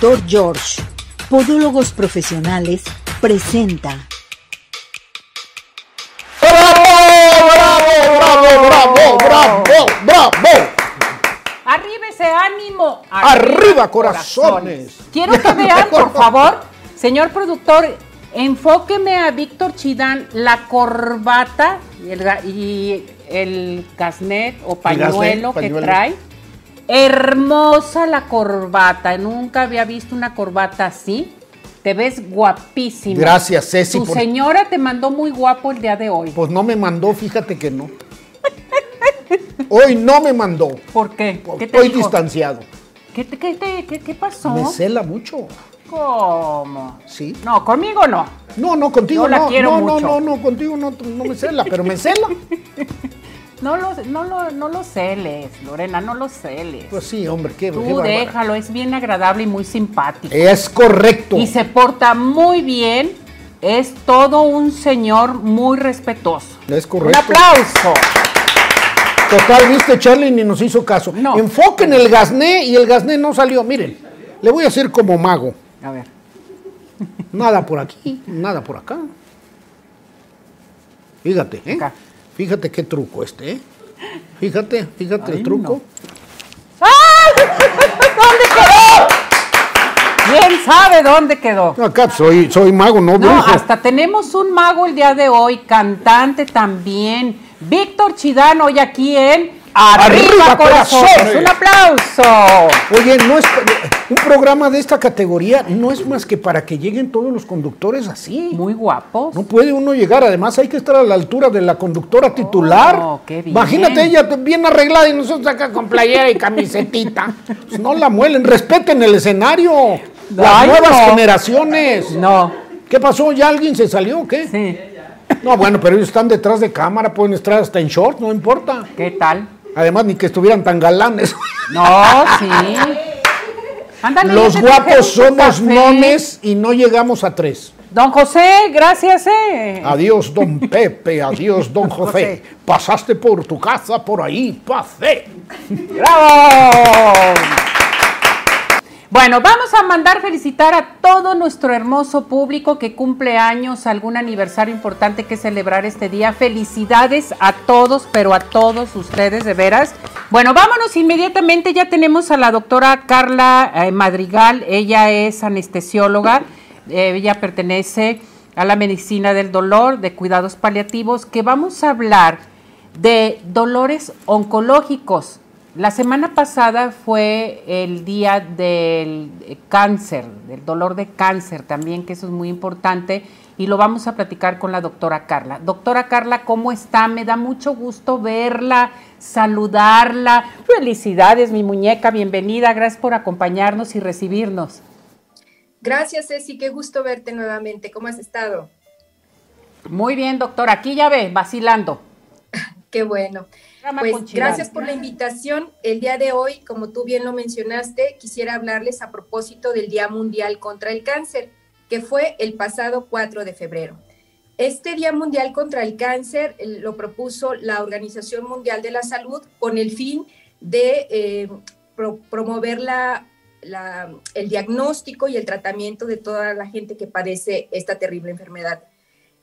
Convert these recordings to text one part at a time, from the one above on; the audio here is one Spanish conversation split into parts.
Doctor George, Podólogos Profesionales, presenta. ¡Bravo, bravo, bravo, bravo, bravo! Arriba ese ánimo. Arriba, corazones. Quiero que vean, por favor, señor productor, enfóqueme a Víctor Chidán la corbata y el, y el casnet o pañuelo que pañuelo. trae. Hermosa la corbata. Nunca había visto una corbata así. Te ves guapísima. Gracias, Ceci, Tu por- señora te mandó muy guapo el día de hoy. Pues no me mandó, fíjate que no. Hoy no me mandó. ¿Por qué? ¿Qué te Estoy dijo? distanciado. ¿Qué, te- qué te- qué- qué pasó? Me cela mucho. ¿Cómo? Sí. No, conmigo no. No, no, contigo Yo la no. quiero no, mucho. no, no, no, contigo no, no me cela, pero me cela. No lo, no lo, no lo celes, Lorena, no lo celes. Pues sí, hombre, qué, Tú déjalo, es bien agradable y muy simpático. Es correcto. Y se porta muy bien. Es todo un señor muy respetuoso. Es correcto. Un aplauso. Total, viste, Charlie ni nos hizo caso. No. Enfoquen el gasné y el gasné no salió. Miren, le voy a hacer como mago. A ver. Nada por aquí, nada por acá. Fíjate, ¿eh? Acá. Fíjate qué truco este, ¿eh? Fíjate, fíjate Ay, el truco. ¿Dónde quedó? ¿Quién sabe dónde quedó? Acá soy, soy mago, no No, brujo. hasta tenemos un mago el día de hoy, cantante también. Víctor Chidán hoy aquí en Arriba, Arriba, Corazones. Corazones. Un aplauso. Oye, no es un programa de esta categoría no es más que para que lleguen todos los conductores así. Muy guapos. No puede uno llegar, además hay que estar a la altura de la conductora titular. Oh, qué bien. Imagínate ella bien arreglada y nosotros acá con playera y camisetita. Pues no la muelen, respeten el escenario. Las nuevas no. generaciones. No. ¿Qué pasó? ¿Ya alguien se salió o qué? Sí. No, bueno, pero ellos están detrás de cámara, pueden estar hasta en short, no importa. ¿Qué tal? Además, ni que estuvieran tan galanes. No, sí. Ándale, Los guapos somos nones y no llegamos a tres. Don José, gracias, eh. Adiós, don Pepe, adiós, don José. José. Pasaste por tu casa, por ahí, pasé. ¡Bravo! Bueno, vamos a mandar felicitar a todo nuestro hermoso público que cumple años, algún aniversario importante que celebrar este día. Felicidades a todos, pero a todos ustedes, de veras. Bueno, vámonos inmediatamente. Ya tenemos a la doctora Carla eh, Madrigal. Ella es anestesióloga. Eh, ella pertenece a la medicina del dolor, de cuidados paliativos, que vamos a hablar de dolores oncológicos. La semana pasada fue el día del eh, cáncer, del dolor de cáncer también, que eso es muy importante, y lo vamos a platicar con la doctora Carla. Doctora Carla, ¿cómo está? Me da mucho gusto verla, saludarla. Felicidades, mi muñeca, bienvenida, gracias por acompañarnos y recibirnos. Gracias, Ceci, qué gusto verte nuevamente. ¿Cómo has estado? Muy bien, doctora, aquí ya ve, vacilando. Qué bueno. Pues gracias por la invitación. El día de hoy, como tú bien lo mencionaste, quisiera hablarles a propósito del Día Mundial contra el Cáncer, que fue el pasado 4 de febrero. Este Día Mundial contra el Cáncer lo propuso la Organización Mundial de la Salud con el fin de eh, pro- promover la, la- el diagnóstico y el tratamiento de toda la gente que padece esta terrible enfermedad.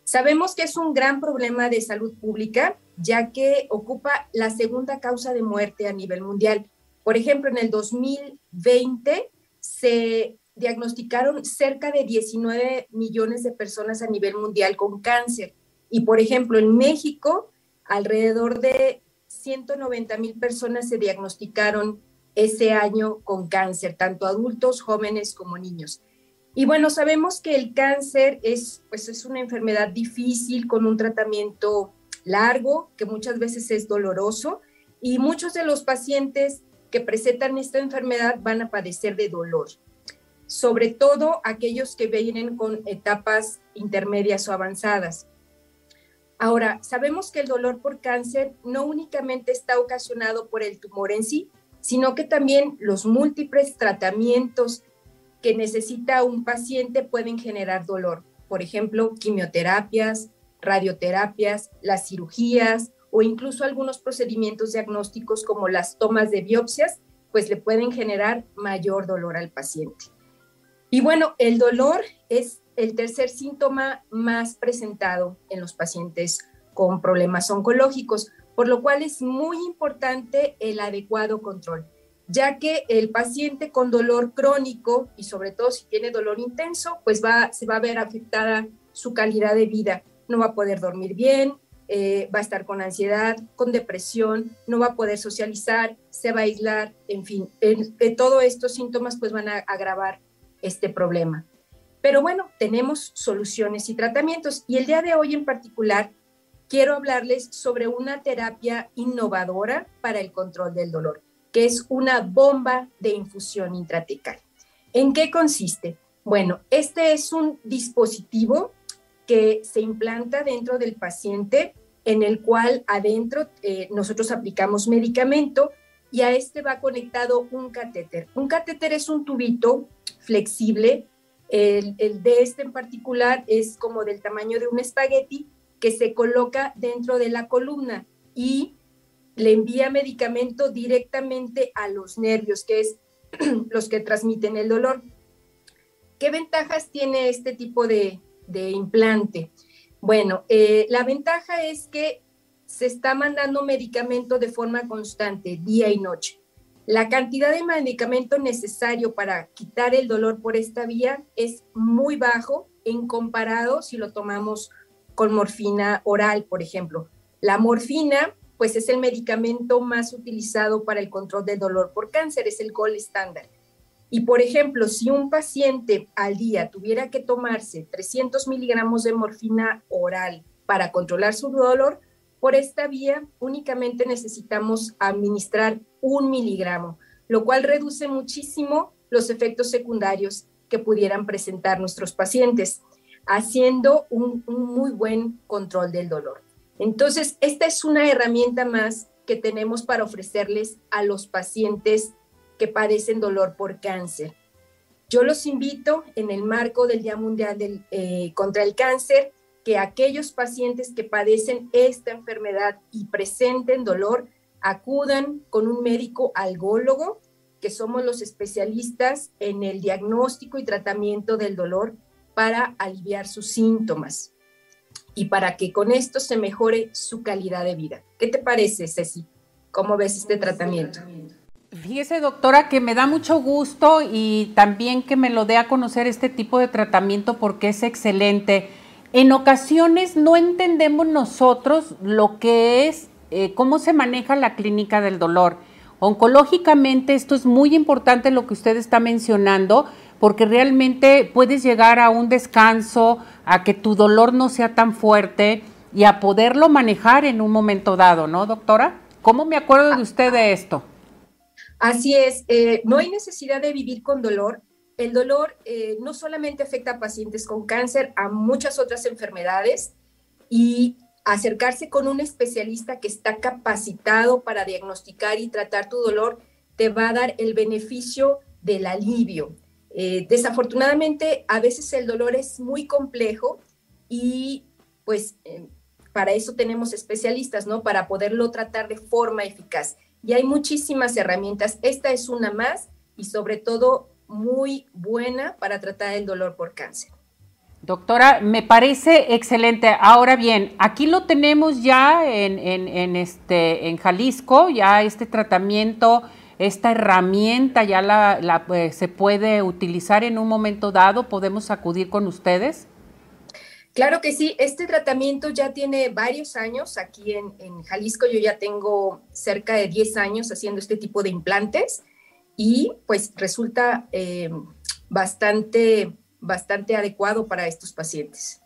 Sabemos que es un gran problema de salud pública, ya que ocupa la segunda causa de muerte a nivel mundial. Por ejemplo, en el 2020 se diagnosticaron cerca de 19 millones de personas a nivel mundial con cáncer. Y, por ejemplo, en México, alrededor de 190 mil personas se diagnosticaron ese año con cáncer, tanto adultos, jóvenes como niños. Y bueno, sabemos que el cáncer es, pues, es una enfermedad difícil con un tratamiento largo, que muchas veces es doloroso, y muchos de los pacientes que presentan esta enfermedad van a padecer de dolor, sobre todo aquellos que vienen con etapas intermedias o avanzadas. Ahora, sabemos que el dolor por cáncer no únicamente está ocasionado por el tumor en sí, sino que también los múltiples tratamientos que necesita un paciente pueden generar dolor. Por ejemplo, quimioterapias, radioterapias, las cirugías o incluso algunos procedimientos diagnósticos como las tomas de biopsias, pues le pueden generar mayor dolor al paciente. Y bueno, el dolor es el tercer síntoma más presentado en los pacientes con problemas oncológicos, por lo cual es muy importante el adecuado control, ya que el paciente con dolor crónico y sobre todo si tiene dolor intenso, pues va, se va a ver afectada su calidad de vida. No va a poder dormir bien, eh, va a estar con ansiedad, con depresión, no va a poder socializar, se va a aislar, en fin, todos estos síntomas pues van a agravar este problema. Pero bueno, tenemos soluciones y tratamientos y el día de hoy en particular quiero hablarles sobre una terapia innovadora para el control del dolor, es una bomba de infusión intratecal. ¿En qué consiste? Bueno, este es un dispositivo que se implanta dentro del paciente, en el cual adentro eh, nosotros aplicamos medicamento y a este va conectado un catéter. Un catéter es un tubito flexible, el, el de este en particular es como del tamaño de un espagueti que se coloca dentro de la columna y le envía medicamento directamente a los nervios, que es los que transmiten el dolor. ¿Qué ventajas tiene este tipo de, implante? Bueno, eh, la ventaja es que se está mandando medicamento de forma constante, día y noche. La cantidad de medicamento necesario para quitar el dolor por esta vía es muy bajo en comparado si lo tomamos con morfina oral, por ejemplo. La morfina, pues es el medicamento más utilizado para el control del dolor por cáncer, es el gold estándar. Y por ejemplo, si un paciente al día tuviera que tomarse 300 miligramos de morfina oral para controlar su dolor, por esta vía únicamente necesitamos administrar un miligramo, lo cual reduce muchísimo los efectos secundarios que pudieran presentar nuestros pacientes haciendo un, muy buen control del dolor. Entonces, esta es una herramienta más que tenemos para ofrecerles a los pacientes que padecen dolor por cáncer. Yo los invito en el marco del Día Mundial eh, contra el Cáncer que aquellos pacientes que padecen esta enfermedad y presenten dolor acudan con un médico algólogo, que somos los especialistas en el diagnóstico y tratamiento del dolor para aliviar sus síntomas y para que con esto se mejore su calidad de vida. ¿Qué te parece, Ceci? ¿Cómo ves este tratamiento? Fíjese, doctora, que me da mucho gusto y también que me lo dé a conocer este tipo de tratamiento porque es excelente. En ocasiones no entendemos nosotros lo que es, eh, cómo se maneja la clínica del dolor. Oncológicamente esto es muy importante lo que usted está mencionando, porque realmente puedes llegar a un descanso, a que tu dolor no sea tan fuerte y a poderlo manejar en un momento dado, ¿no, doctora? ¿Cómo me acuerdo de usted de esto? Así es, eh, no hay necesidad de vivir con dolor. El dolor eh, no solamente afecta a pacientes con cáncer, a muchas otras enfermedades y acercarse con un especialista que está capacitado para diagnosticar y tratar tu dolor te va a dar el beneficio del alivio. Eh, desafortunadamente, a veces el dolor es muy complejo y pues eh, para eso tenemos especialistas, ¿no? Para poderlo tratar de forma eficaz. Y hay muchísimas herramientas. Esta es una más y sobre todo muy buena para tratar el dolor por cáncer. Doctora, me parece excelente. Ahora bien, aquí lo tenemos ya en, en, este, en Jalisco, ya este tratamiento esta herramienta ya la, pues, se puede utilizar en un momento dado? ¿Podemos acudir con ustedes? Claro que sí, este tratamiento ya tiene varios años. Aquí en, Jalisco yo ya tengo cerca de 10 años haciendo este tipo de implantes y pues resulta eh, bastante, bastante adecuado para estos pacientes.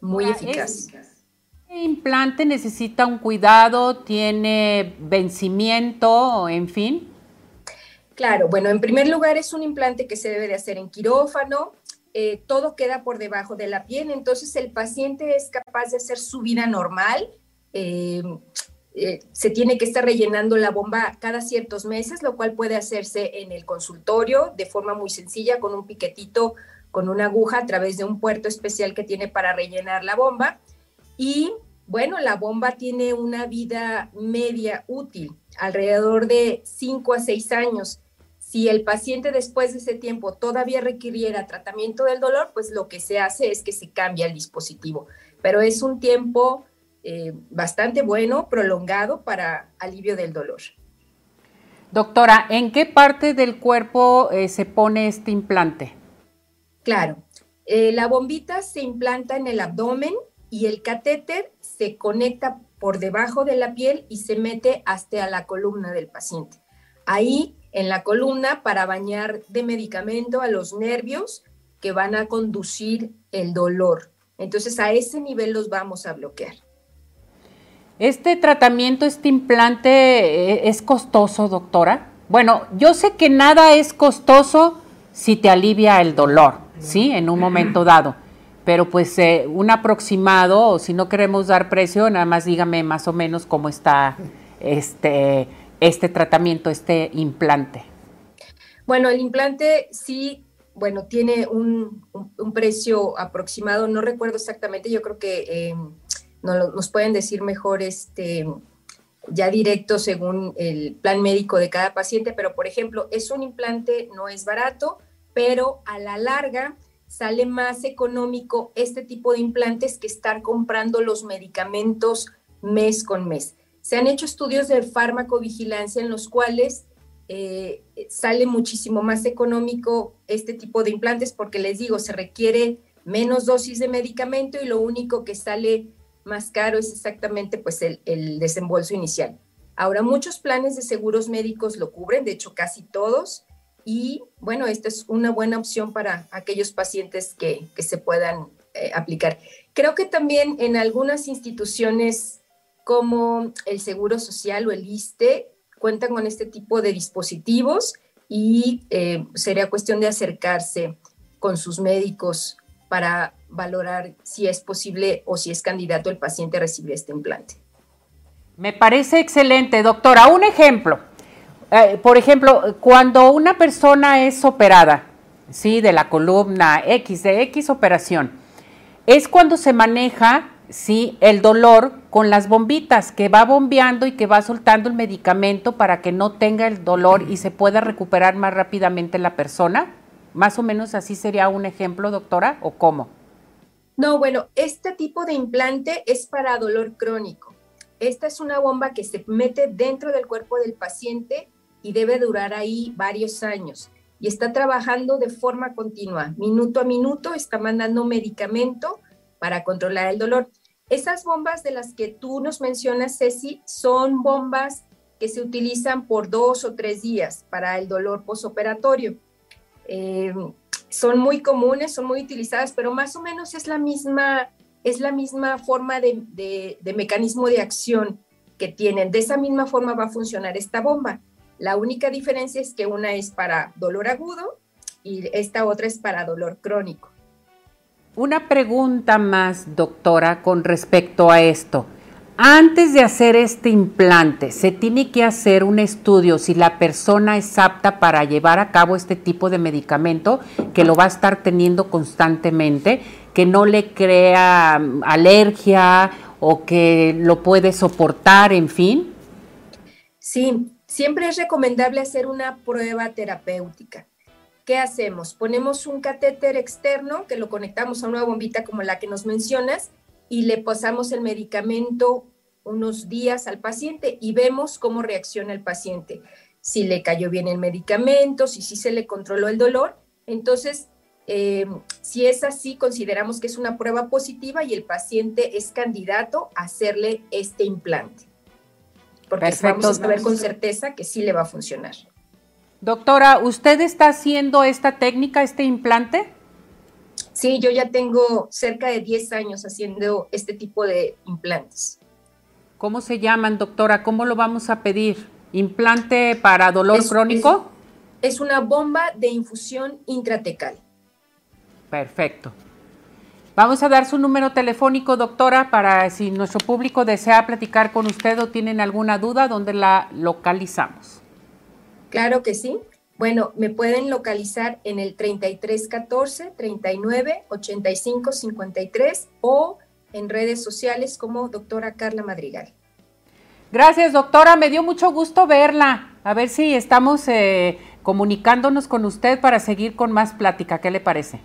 Muy eficaz. ¿Este implante necesita un cuidado? ¿Tiene vencimiento? En fin. Claro, bueno, en primer lugar es un implante que se debe de hacer en quirófano. Eh, todo queda por debajo de la piel, entonces el paciente es capaz de hacer su vida normal. Eh, eh, se tiene que estar rellenando la bomba cada ciertos meses, lo cual puede hacerse en el consultorio de forma muy sencilla con un piquetito, con una aguja a través de un puerto especial que tiene para rellenar la bomba. Y bueno, la bomba tiene una vida media útil, alrededor de 5 a 6 años. Si el paciente después de ese tiempo todavía requiriera tratamiento del dolor, pues lo que se hace es que se cambia el dispositivo. Pero es un tiempo eh, bastante bueno, prolongado para alivio del dolor. Doctora, ¿en qué parte del cuerpo eh, se pone este implante? Claro, eh, la bombita se implanta en el abdomen y el catéter se conecta por debajo de la piel y se mete hasta la columna del paciente. Ahí en la columna para bañar de medicamento a los nervios que van a conducir el dolor. Entonces a ese nivel los vamos a bloquear. ¿Este tratamiento, este implante eh, es costoso, doctora? Bueno, yo sé que nada es costoso si te alivia el dolor, ¿sí? En un momento dado. Pero pues eh, un aproximado, o si no queremos dar precio, nada más dígame más o menos cómo está este, este tratamiento, este implante. Bueno, el implante sí, bueno, tiene un, precio aproximado, no recuerdo exactamente, yo creo que eh, nos, pueden decir mejor este, ya directo según el plan médico de cada paciente, pero por ejemplo, es un implante, no es barato, pero a la larga sale más económico este tipo de implantes que estar comprando los medicamentos mes con mes. Se han hecho estudios de farmacovigilancia en los cuales eh, sale muchísimo más económico este tipo de implantes porque les digo, se requiere menos dosis de medicamento y lo único que sale más caro es exactamente pues el, el desembolso inicial. Ahora, muchos planes de seguros médicos lo cubren, de hecho casi todos, y bueno, esta es una buena opción para aquellos pacientes que, que se puedan eh, aplicar. Creo que también en algunas instituciones como el Seguro Social o el ISTE cuentan con este tipo de dispositivos y eh, sería cuestión de acercarse con sus médicos para valorar si es posible o si es candidato el paciente a recibir este implante. Me parece excelente, doctora. Un ejemplo. Eh, por ejemplo, cuando una persona es operada, ¿sí? De la columna X, de X operación, es cuando se maneja, ¿sí? El dolor con las bombitas, que va bombeando y que va soltando el medicamento para que no tenga el dolor y se pueda recuperar más rápidamente la persona. Más o menos así sería un ejemplo, doctora, ¿o cómo? No, bueno, este tipo de implante es para dolor crónico. Esta es una bomba que se mete dentro del cuerpo del paciente y debe durar ahí varios años. Y está trabajando de forma continua, minuto a minuto, está mandando medicamento para controlar el dolor. Esas bombas de las que tú nos mencionas, Ceci, son bombas que se utilizan por dos o tres días para el dolor posoperatorio. Eh, son muy comunes, son muy utilizadas, pero más o menos es la misma, es la misma forma de, de, mecanismo de acción que tienen. De esa misma forma va a funcionar esta bomba. La única diferencia es que una es para dolor agudo y esta otra es para dolor crónico. Una pregunta más, doctora, con respecto a esto. Antes de hacer este implante, se tiene que hacer un estudio si la persona es apta para llevar a cabo este tipo de medicamento, que lo va a estar teniendo constantemente, que no le crea mm, alergia o que lo puede soportar, en fin. Sí, siempre es recomendable hacer una prueba terapéutica. ¿Qué hacemos? Ponemos un catéter externo que lo conectamos a una bombita como la que nos mencionas y le pasamos el medicamento unos días al paciente y vemos cómo reacciona el paciente. Si le cayó bien el medicamento, si sí se le controló el dolor. Entonces, eh, si es así, consideramos que es una prueba positiva y el paciente es candidato a hacerle este implante. Porque vamos a saber con certeza que sí le va a funcionar. Doctora, ¿usted está haciendo esta técnica, este implante? Sí, yo ya tengo cerca de 10 años haciendo este tipo de implantes. ¿Cómo se llaman, doctora? ¿Cómo lo vamos a pedir? ¿Implante para dolor crónico? Es, una bomba de infusión intratecal. Perfecto. Vamos a dar su número telefónico, doctora, para si nuestro público desea platicar con usted o tienen alguna duda, ¿dónde la localizamos? Claro que sí. Bueno, me pueden localizar en el 3314 39 85 53 o en redes sociales como doctora Carla Madrigal. Gracias, doctora. Me dio mucho gusto verla. A ver si estamos eh, comunicándonos con usted para seguir con más plática. ¿Qué le parece?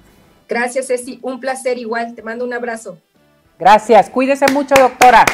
Gracias, Ceci. Un placer igual. Te mando un abrazo. Gracias. Cuídese mucho, doctora.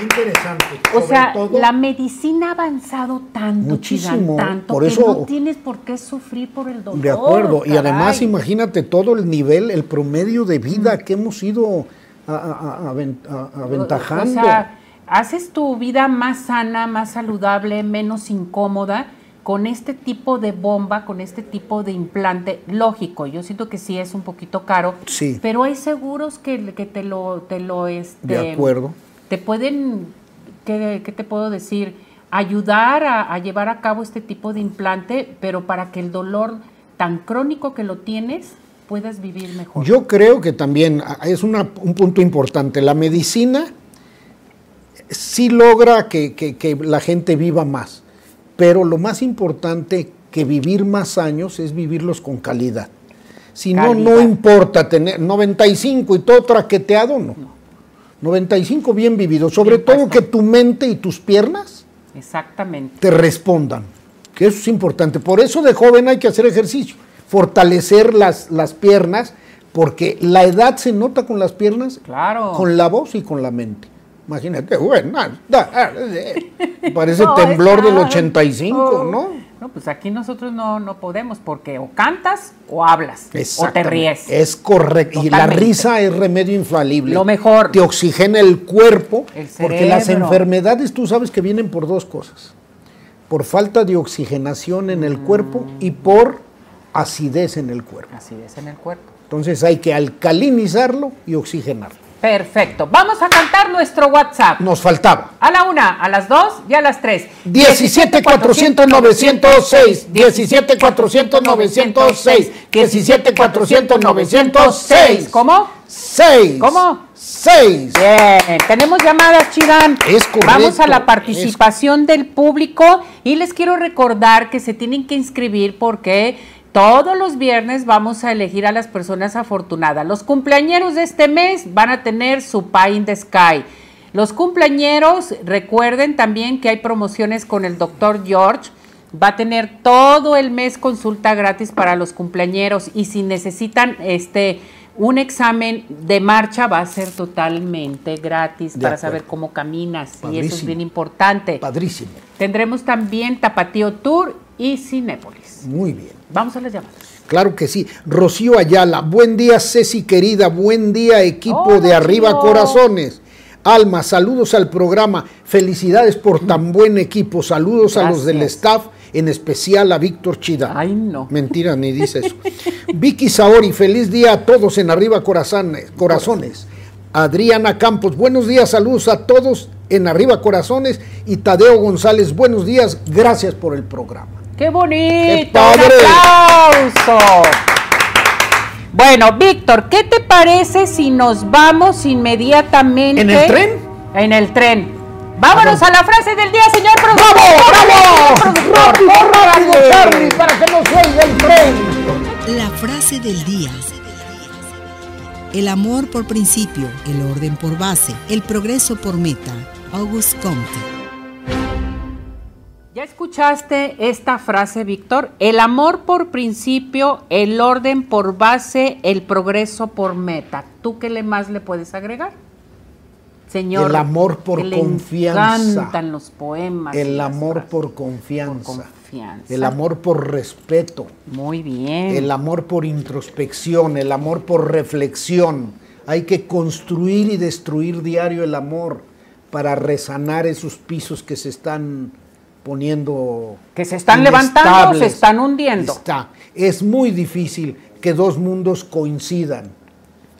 interesante. O sea, la medicina ha avanzado tanto, muchísimo, tanto por eso, que no tienes por qué sufrir por el dolor. De acuerdo. Y además, imagínate todo el nivel, el promedio de vida mm. que hemos ido aventajando. O sea, haces tu vida más sana, más saludable, menos incómoda con este tipo de bomba, con este tipo de implante, lógico, yo siento que sí es un poquito caro, sí. pero hay seguros que, que te lo, te lo este, de acuerdo. Te pueden, ¿qué, te puedo decir? Ayudar a, llevar a cabo este tipo de implante, pero para que el dolor tan crónico que lo tienes puedas vivir mejor. Yo creo que también es un punto importante. La medicina sí logra que, que la gente viva más pero lo más importante que vivir más años es vivirlos con calidad. Si no, no importa tener 95 y todo traqueteado, no. 95 bien vivido, sobre todo que tu mente y tus piernas Exactamente. te respondan, que eso es importante. Por eso de joven hay que hacer ejercicio, fortalecer las, las piernas, porque la edad se nota con las piernas, claro. con la voz y con la mente. Imagínate, bueno, parece temblor del 85, ¿no? No, pues aquí nosotros no, no podemos porque o cantas o hablas o te ríes. Es correcto. Y la risa es remedio infalible. Lo mejor. Te oxigena el cuerpo. porque las enfermedades tú sabes que vienen por dos cosas. Por falta de oxigenación en el cuerpo mm. y por acidez en el cuerpo. Acidez en el cuerpo. Entonces hay que alcalinizarlo y oxigenarlo. Perfecto. Vamos a cantar nuestro WhatsApp. Nos faltaba. A la una, a las dos y a las tres. 17 400 906. 17 400 906. 17 400 906. ¿Cómo? 6. ¿Cómo? 6. Bien. Tenemos llamadas, Chirán. Es correcto. Vamos a la participación del público y les quiero recordar que se tienen que inscribir porque todos los viernes vamos a elegir a las personas afortunadas. Los cumpleañeros de este mes van a tener su Pie in the Sky. Los cumpleañeros, recuerden también que hay promociones con el doctor George. Va a tener todo el mes consulta gratis para los cumpleañeros y si necesitan este un examen de marcha va a ser totalmente gratis para saber cómo caminas y eso es bien importante. Padrísimo. Tendremos también Tapatío Tour y Cinépolis. Muy bien. Vamos a las llamadas. Claro que sí. Rocío Ayala, buen día Ceci querida, buen día equipo de Arriba Corazones. Alma, saludos al programa, felicidades por tan buen equipo, saludos a los del staff, en especial a Víctor Chida. Ay, no. Mentira, ni dice eso. Vicky Saori, feliz día a todos en Arriba Corazones. corazones. Adriana Campos, buenos días, saludos a todos en Arriba Corazones. Y Tadeo González, buenos días, gracias por el programa. ¡Qué bonito! ¡Un aplauso! Bueno, Víctor, ¿qué te parece si nos vamos inmediatamente? ¿En el tren? En el tren. Vámonos a, la frase del día, señor productor. ¡Bravo, bravo! ¡Rápido, rápido, Charlie, para que no suelgue el tren! La frase del día. El amor por principio, el orden por base, el progreso por meta. August Comte. ¿Ya escuchaste esta frase, Víctor? El amor por principio, el orden por base, el progreso por meta. ¿Tú qué le más le puedes agregar? Señor. El amor por confianza. Encantan los poemas. El amor por confianza. El amor por respeto. Muy bien. El amor por introspección, el amor por reflexión. Hay que construir y destruir diario el amor para resanar esos pisos que se están poniendo... Que se están levantando o se están hundiendo. Está. Es muy difícil que dos mundos coincidan,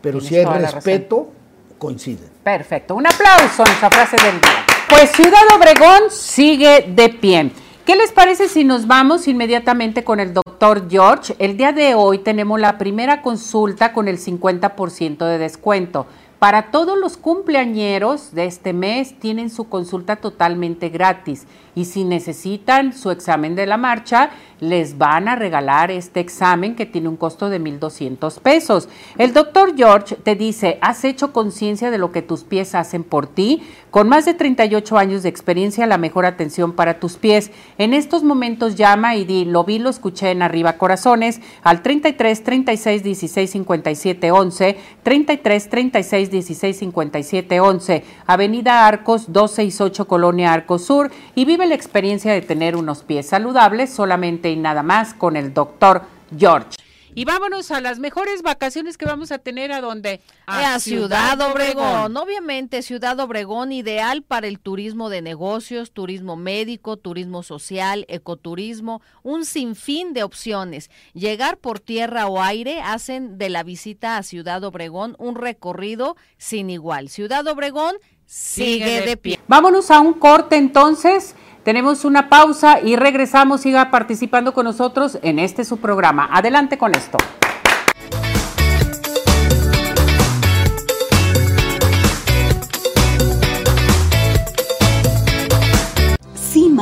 pero si hay respeto, coinciden. Perfecto. Un aplauso en esa frase del día. Pues Ciudad Obregón sigue de pie. ¿Qué les parece si nos vamos inmediatamente con el doctor George? El día de hoy tenemos la primera consulta con el 50% de descuento. Para todos los cumpleañeros de este mes tienen su consulta totalmente gratis y si necesitan su examen de la marcha, les van a regalar este examen que tiene un costo de 1.200 pesos. El doctor George te dice, has hecho conciencia de lo que tus pies hacen por ti. Con más de 38 años de experiencia, la mejor atención para tus pies. En estos momentos llama y di, lo vi, lo escuché en Arriba Corazones, al 33 36 16 57 11, 33 36 16 57 11, Avenida Arcos 268 Colonia Arcos Sur y vive la experiencia de tener unos pies saludables solamente y nada más con el doctor George. Y vámonos a las mejores vacaciones que vamos a tener a donde a, Ciudad, Obregón. Obviamente Ciudad Obregón ideal para el turismo de negocios, turismo médico, turismo social, ecoturismo, un sinfín de opciones. Llegar por tierra o aire hacen de la visita a Ciudad Obregón un recorrido sin igual. Ciudad Obregón sigue de pie. Vámonos a un corte entonces. Tenemos una pausa y regresamos. Siga participando con nosotros en este su programa. Adelante con esto.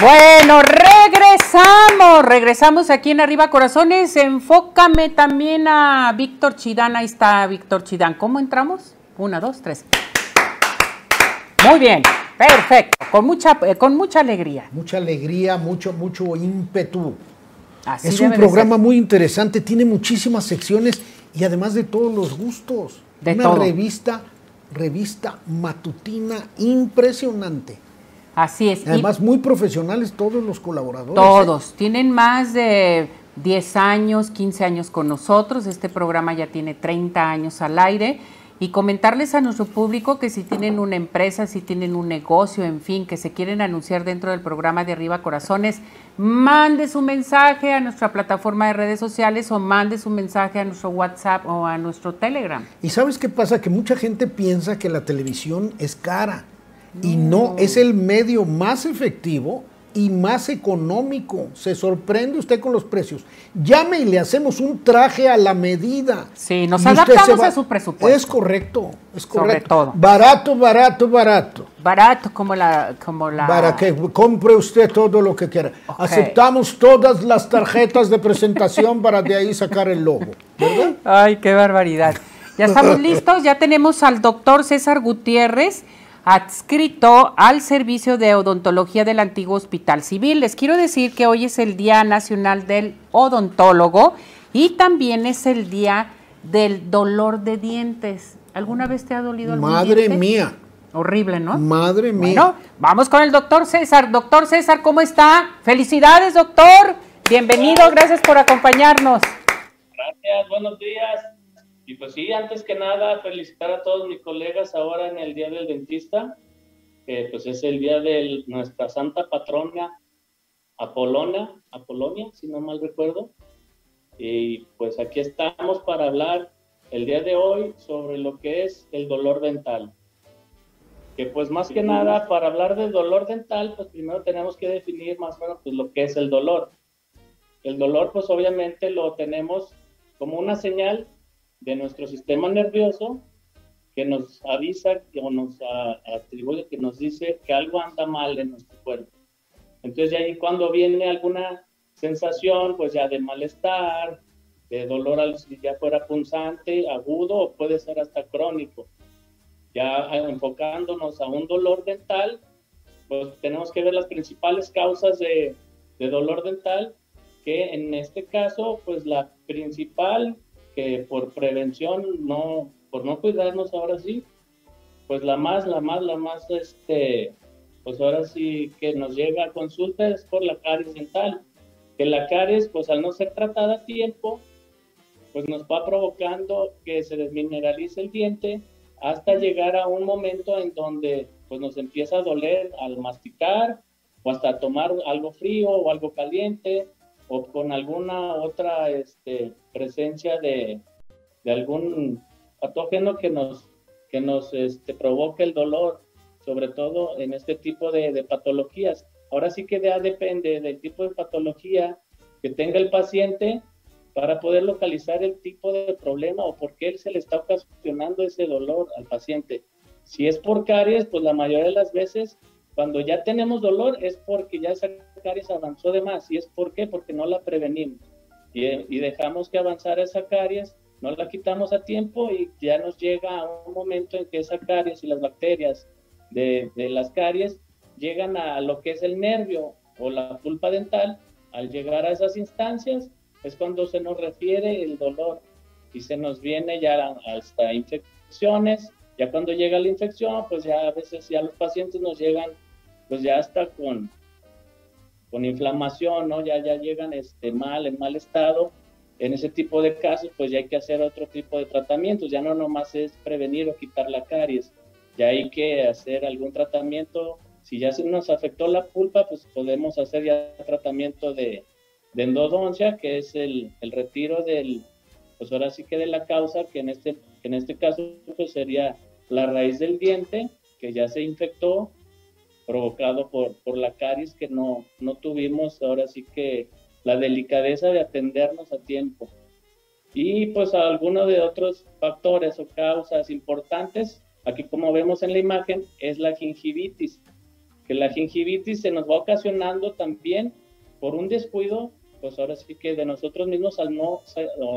Bueno, regresamos, regresamos aquí en Arriba Corazones. Enfócame también a Víctor Chidán. Ahí está Víctor Chidán. ¿Cómo entramos? Una, dos, tres. Muy bien, perfecto, con mucha, eh, con mucha alegría. Mucha alegría, mucho, mucho ímpetu. es un programa muy interesante, tiene muchísimas secciones y además de todos los gustos. De Una revista, revista matutina impresionante. Así es. Además, muy profesionales todos los colaboradores. ¿eh? Todos. Tienen más de 10 años, 15 años con nosotros. Este programa ya tiene 30 años al aire. Y comentarles a nuestro público que si tienen una empresa, si tienen un negocio, en fin, que se quieren anunciar dentro del programa de Arriba Corazones, mande su mensaje a nuestra plataforma de redes sociales o mande su mensaje a nuestro WhatsApp o a nuestro Telegram. ¿Y sabes qué pasa? Que mucha gente piensa que la televisión es cara. Y no, es el medio más efectivo y más económico. Se sorprende usted con los precios. Llame y le hacemos un traje a la medida. Sí, nos adaptamos a su presupuesto. Es correcto, es correcto. Sobre todo. Barato, barato, barato. Barato como la, como la. Para que compre usted todo lo que quiera. Aceptamos todas las tarjetas de presentación para de ahí sacar el logo. ¿Verdad? Ay, qué barbaridad. Ya estamos listos, ya tenemos al doctor César Gutiérrez adscrito al Servicio de Odontología del antiguo Hospital Civil. Les quiero decir que hoy es el Día Nacional del Odontólogo y también es el Día del Dolor de Dientes. ¿Alguna vez te ha dolido algún Madre mía. Horrible, ¿no? Madre mía. Bueno, vamos con el doctor César. Doctor César, ¿cómo está? Felicidades, doctor. Bienvenido, gracias por acompañarnos. Gracias, buenos días. Y pues sí, antes que nada, felicitar a todos mis colegas ahora en el Día del Dentista, que pues es el día de nuestra santa patrona Apolona, Apolonia, si no mal recuerdo. Y pues aquí estamos para hablar el día de hoy sobre lo que es el dolor dental. Que pues más que nada, para hablar del dolor dental, pues primero tenemos que definir más o menos pues, lo que es el dolor. El dolor pues obviamente lo tenemos como una señal de nuestro sistema nervioso que nos avisa o nos atribuye, que nos dice que algo anda mal en nuestro cuerpo. Entonces, ahí cuando viene alguna sensación, pues ya de malestar, de dolor, al, ya fuera punzante, agudo o puede ser hasta crónico. Ya enfocándonos a un dolor dental, pues tenemos que ver las principales causas de, de dolor dental, que en este caso, pues la principal que por prevención, no, por no cuidarnos ahora sí, pues la más, la más, la más, este, pues ahora sí que nos llega a consulta es por la caries dental, que la caries, pues al no ser tratada a tiempo, pues nos va provocando que se desmineralice el diente hasta llegar a un momento en donde pues nos empieza a doler al masticar o hasta tomar algo frío o algo caliente o con alguna otra este, presencia de, de, algún patógeno que nos, que nos este, provoque el dolor, sobre todo en este tipo de, de patologías. Ahora sí que ya depende del tipo de patología que tenga el paciente para poder localizar el tipo de problema o por qué se le está ocasionando ese dolor al paciente. Si es por caries, pues la mayoría de las veces cuando ya tenemos dolor es porque ya esa caries avanzó de más. ¿Y es por qué? Porque no la prevenimos. Y, dejamos que avanzara esa caries, no la quitamos a tiempo y ya nos llega a un momento en que esa caries y las bacterias de, de las caries llegan a lo que es el nervio o la pulpa dental. Al llegar a esas instancias es cuando se nos refiere el dolor y se nos viene ya hasta infecciones ya cuando llega la infección, pues ya a veces ya los pacientes nos llegan, pues ya hasta con, con inflamación, ¿no? Ya, ya llegan este, mal, en mal estado. En ese tipo de casos, pues ya hay que hacer otro tipo de tratamientos. Ya no nomás es prevenir o quitar la caries. Ya hay que hacer algún tratamiento. Si ya se nos afectó la pulpa, pues podemos hacer ya tratamiento de, de endodoncia, que es el, el retiro del, pues ahora sí que de la causa, que en este, en este caso pues sería la raíz del diente que ya se infectó, provocado por, por la caries que no, no tuvimos ahora sí que la delicadeza de atendernos a tiempo. Y pues algunos de otros factores o causas importantes, aquí como vemos en la imagen, es la gingivitis, que la gingivitis se nos va ocasionando también por un descuido, pues ahora sí que de nosotros mismos al no,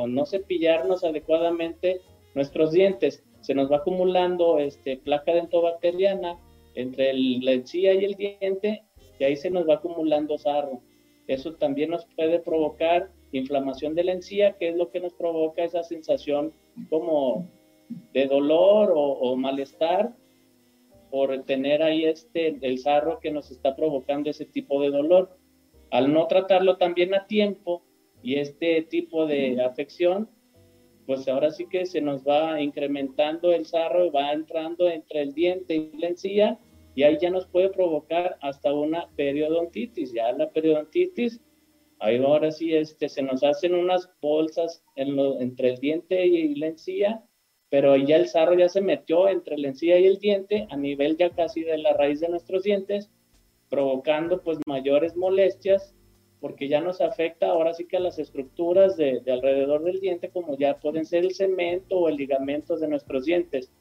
no cepillarnos adecuadamente nuestros dientes se nos va acumulando este, placa dentobacteriana entre la encía y el diente y ahí se nos va acumulando sarro. Eso también nos puede provocar inflamación de la encía, que es lo que nos provoca esa sensación como de dolor o, malestar por tener ahí este, el sarro que nos está provocando ese tipo de dolor. Al no tratarlo también a tiempo y este tipo de afección pues ahora sí que se nos va incrementando el sarro, va entrando entre el diente y la encía y ahí ya nos puede provocar hasta una periodontitis. Ya la periodontitis, ahí ahora sí este, se nos hacen unas bolsas en entre el diente y la encía, pero ya el sarro ya se metió entre la encía y el diente a nivel ya casi de la raíz de nuestros dientes, provocando pues mayores molestias porque ya nos afecta ahora sí que a las estructuras de, alrededor del diente, como ya pueden ser el cemento o el ligamento de nuestros dientes.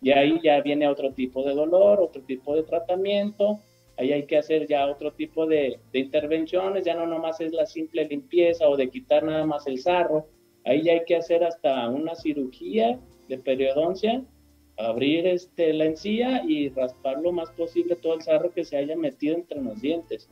Y ahí ya viene otro tipo de dolor, otro tipo de tratamiento, ahí hay que hacer ya otro tipo de, de intervenciones, ya no nomás es la simple limpieza o de quitar nada más el sarro, ahí ya hay que hacer hasta una cirugía de periodoncia, abrir este, la encía y raspar lo más posible todo el sarro que se haya metido entre los dientes.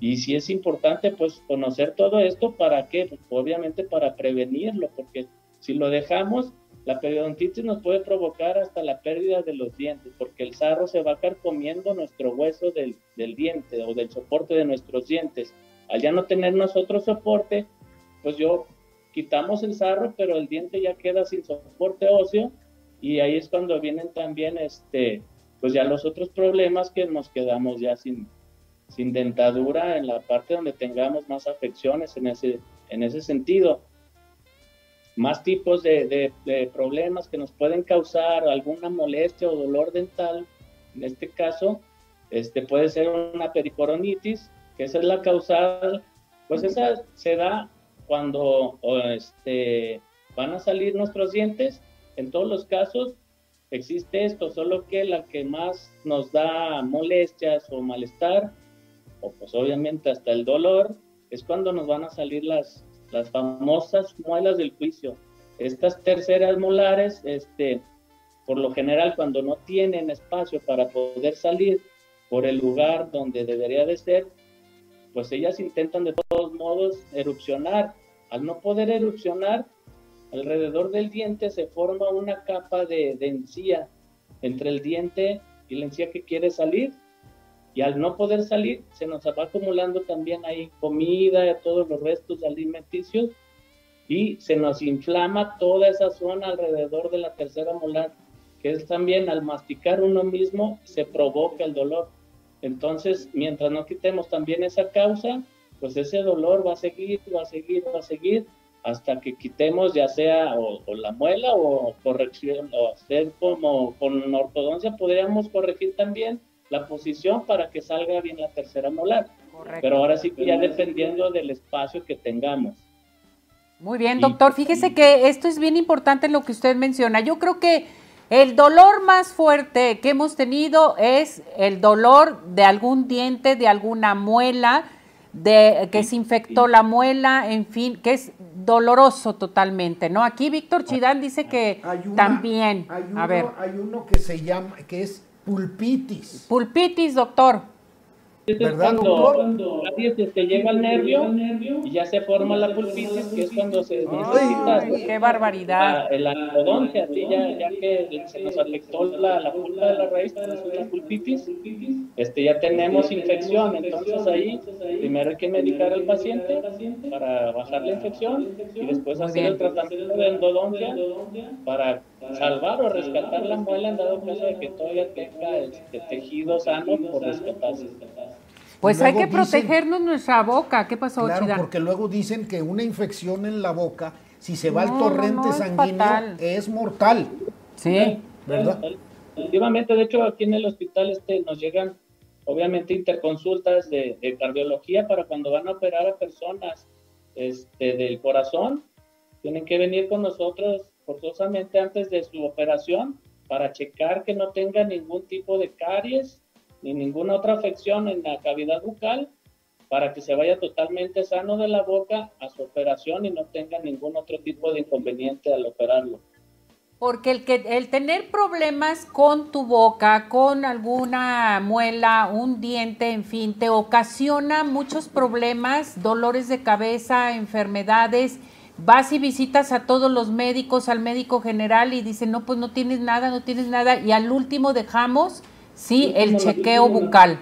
Y si es importante, pues conocer todo esto, ¿para qué? Pues, obviamente para prevenirlo, porque si lo dejamos, la periodontitis nos puede provocar hasta la pérdida de los dientes, porque el sarro se va a estar comiendo nuestro hueso del, del diente o del soporte de nuestros dientes. Al ya no tener nosotros soporte, pues yo quitamos el sarro, pero el diente ya queda sin soporte óseo y ahí es cuando vienen también, este, pues ya los otros problemas que nos quedamos ya sin, sin dentadura en la parte donde tengamos más afecciones en ese, en ese sentido. Más tipos de, problemas que nos pueden causar alguna molestia o dolor dental, en este caso, este puede ser una pericoronitis, que esa es la causal, pues esa se da cuando este, van a salir nuestros dientes. En todos los casos existe esto, solo que la que más nos da molestias o malestar o pues obviamente hasta el dolor, es cuando nos van a salir las, las famosas muelas del juicio. Estas terceras molares, este, por lo general cuando no tienen espacio para poder salir por el lugar donde debería de ser, pues ellas intentan de todos modos erupcionar. Al no poder erupcionar, alrededor del diente se forma una capa de, de encía entre el diente y la encía que quiere salir y al no poder salir, se nos va acumulando también ahí comida, todos los restos alimenticios y se nos inflama toda esa zona alrededor de la tercera molar, que es también al masticar uno mismo se provoca el dolor. Entonces, mientras no quitemos también esa causa, pues ese dolor va a seguir, va a seguir, va a seguir, hasta que quitemos ya sea o, o la muela o corrección, o hacer como con ortodoncia podríamos corregir también la posición para que salga bien la tercera molar. Pero ahora sí que ya dependiendo del espacio que tengamos. Muy bien, doctor. Fíjese que esto es bien importante lo que usted menciona. Yo creo que el dolor más fuerte que hemos tenido es el dolor de algún diente, de alguna muela, de que se infectó la muela, en fin, que es doloroso totalmente, ¿no? Aquí Víctor Chidán dice que también. a ver. hay uno que se llama, que es Pulpitis. Pulpitis, doctor. ¿Verdad, cuando, cuando se llega al nervio y ya se forma la pulpitis, que es cuando se necesita qué barbaridad. La, la ya, ya, que se nos afectó la, la pulpa de la raíz, la pulpitis, este, ya tenemos infección. Entonces ahí primero hay que medicar al paciente para bajar la infección y después hacer el tratamiento de endodoncia para salvar o rescatar la muela en dado caso de que todavía tenga este tejido sano por rescatarse. Pues hay que protegernos nuestra boca. ¿Qué pasó, claro, porque luego dicen que una infección en la boca, si se va al torrente sanguíneo, es, mortal. Sí. ¿Verdad? Últimamente, de hecho, aquí en el hospital este, nos llegan, obviamente, interconsultas de, de, cardiología para cuando van a operar a personas este, del corazón. Tienen que venir con nosotros forzosamente antes de su operación para checar que no tenga ningún tipo de caries ni ninguna otra afección en la cavidad bucal para que se vaya totalmente sano de la boca a su operación y no tenga ningún otro tipo de inconveniente al operarlo. Porque el, que, el tener problemas con tu boca, con alguna muela, un diente, en fin, te ocasiona muchos problemas, dolores de cabeza, enfermedades. Vas y visitas a todos los médicos, al médico general y dicen, no, pues no tienes nada, no tienes nada. Y al último dejamos Sí, el chequeo bucal.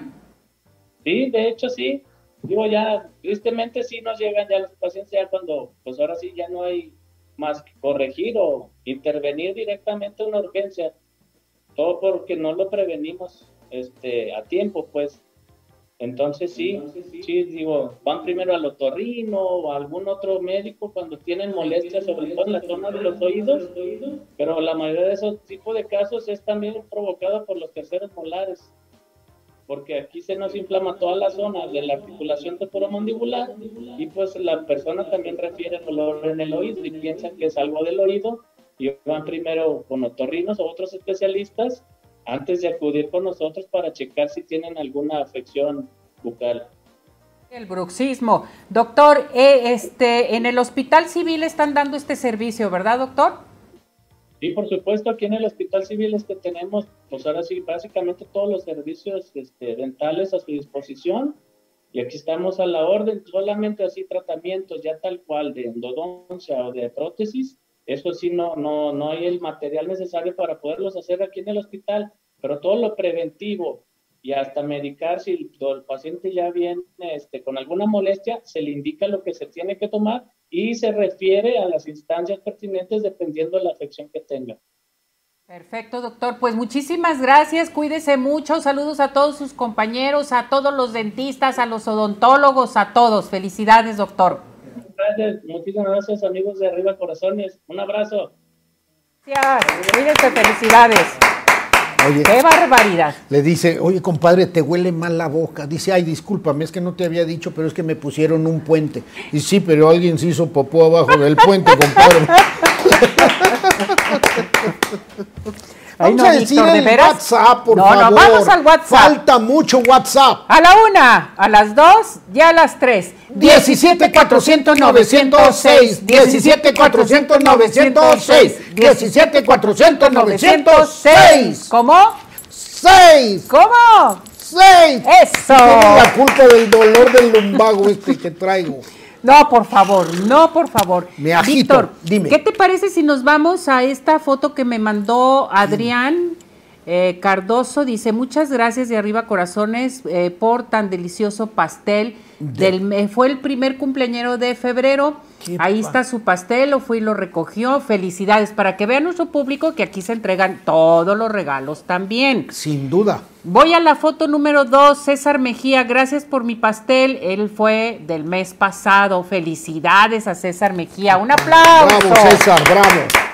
Sí, de hecho sí. Digo, ya, tristemente sí nos llegan ya los pacientes ya cuando, pues ahora sí ya no hay más que corregir o intervenir directamente en una urgencia. Todo porque no lo prevenimos este, a tiempo, pues. Entonces sí, sí, digo, van primero al otorrino o a algún otro médico cuando tienen molestias, sobre todo en la zona de los oídos, pero la mayoría de esos tipos de casos es también provocado por los terceros molares. porque aquí se nos inflama toda la zona de la articulación temporomandibular y pues la persona también refiere dolor en el oído y piensa que es algo del oído y van primero con otorrinos o otros especialistas antes de acudir con nosotros para checar si tienen alguna afección bucal. El bruxismo. Doctor, eh, este, en el Hospital Civil están dando este servicio, ¿verdad, doctor? Sí, por supuesto, aquí en el Hospital Civil es que tenemos, pues ahora sí, básicamente todos los servicios este, dentales a su disposición y aquí estamos a la orden, solamente así tratamientos ya tal cual de endodoncia o de prótesis, eso sí no, no, no hay el material necesario para poderlos hacer aquí en el hospital, pero todo lo preventivo y hasta medicar si el, paciente ya viene este, con alguna molestia, se le indica lo que se tiene que tomar y se refiere a las instancias pertinentes dependiendo de la afección que tenga. Perfecto, doctor. Pues muchísimas gracias. Cuídese mucho. Saludos a todos sus compañeros, a todos los dentistas, a los odontólogos, a todos. Felicidades, doctor. Gracias. Muchísimas gracias, amigos de Arriba Corazones. Un abrazo. Gracias. Cuídense. Felicidades. Oye, ¡Qué barbaridad! Le dice, oye, compadre, te huele mal la boca. Dice, ay, discúlpame, es que no te había dicho, pero es que me pusieron un puente. Y sí, pero alguien se hizo popó abajo del puente, compadre. vamos a decir el WhatsApp, por favor. No, vamos al WhatsApp. Falta mucho WhatsApp. A la una, a las dos y a las tres. 17 400 906 17 400 906 17 400 906 ¿Cómo? 6 ¿Cómo? 6 Eso. la culpa del dolor del lumbago este que traigo. No, por favor, no, por favor. Me agito. Víctor, dime. ¿Qué te parece si nos vamos a esta foto que me mandó Adrián eh, Cardoso? Dice, muchas gracias de arriba corazones eh, por tan delicioso pastel. Del, fue el primer cumpleañero de febrero. Ahí está su pastel, lo fue y lo recogió. Felicidades para que vean nuestro público que aquí se entregan todos los regalos también. Sin duda. Voy a la foto número dos, César Mejía, gracias por mi pastel. Él fue del mes pasado. Felicidades a César Mejía. Un aplauso. Bravo, César, bravo.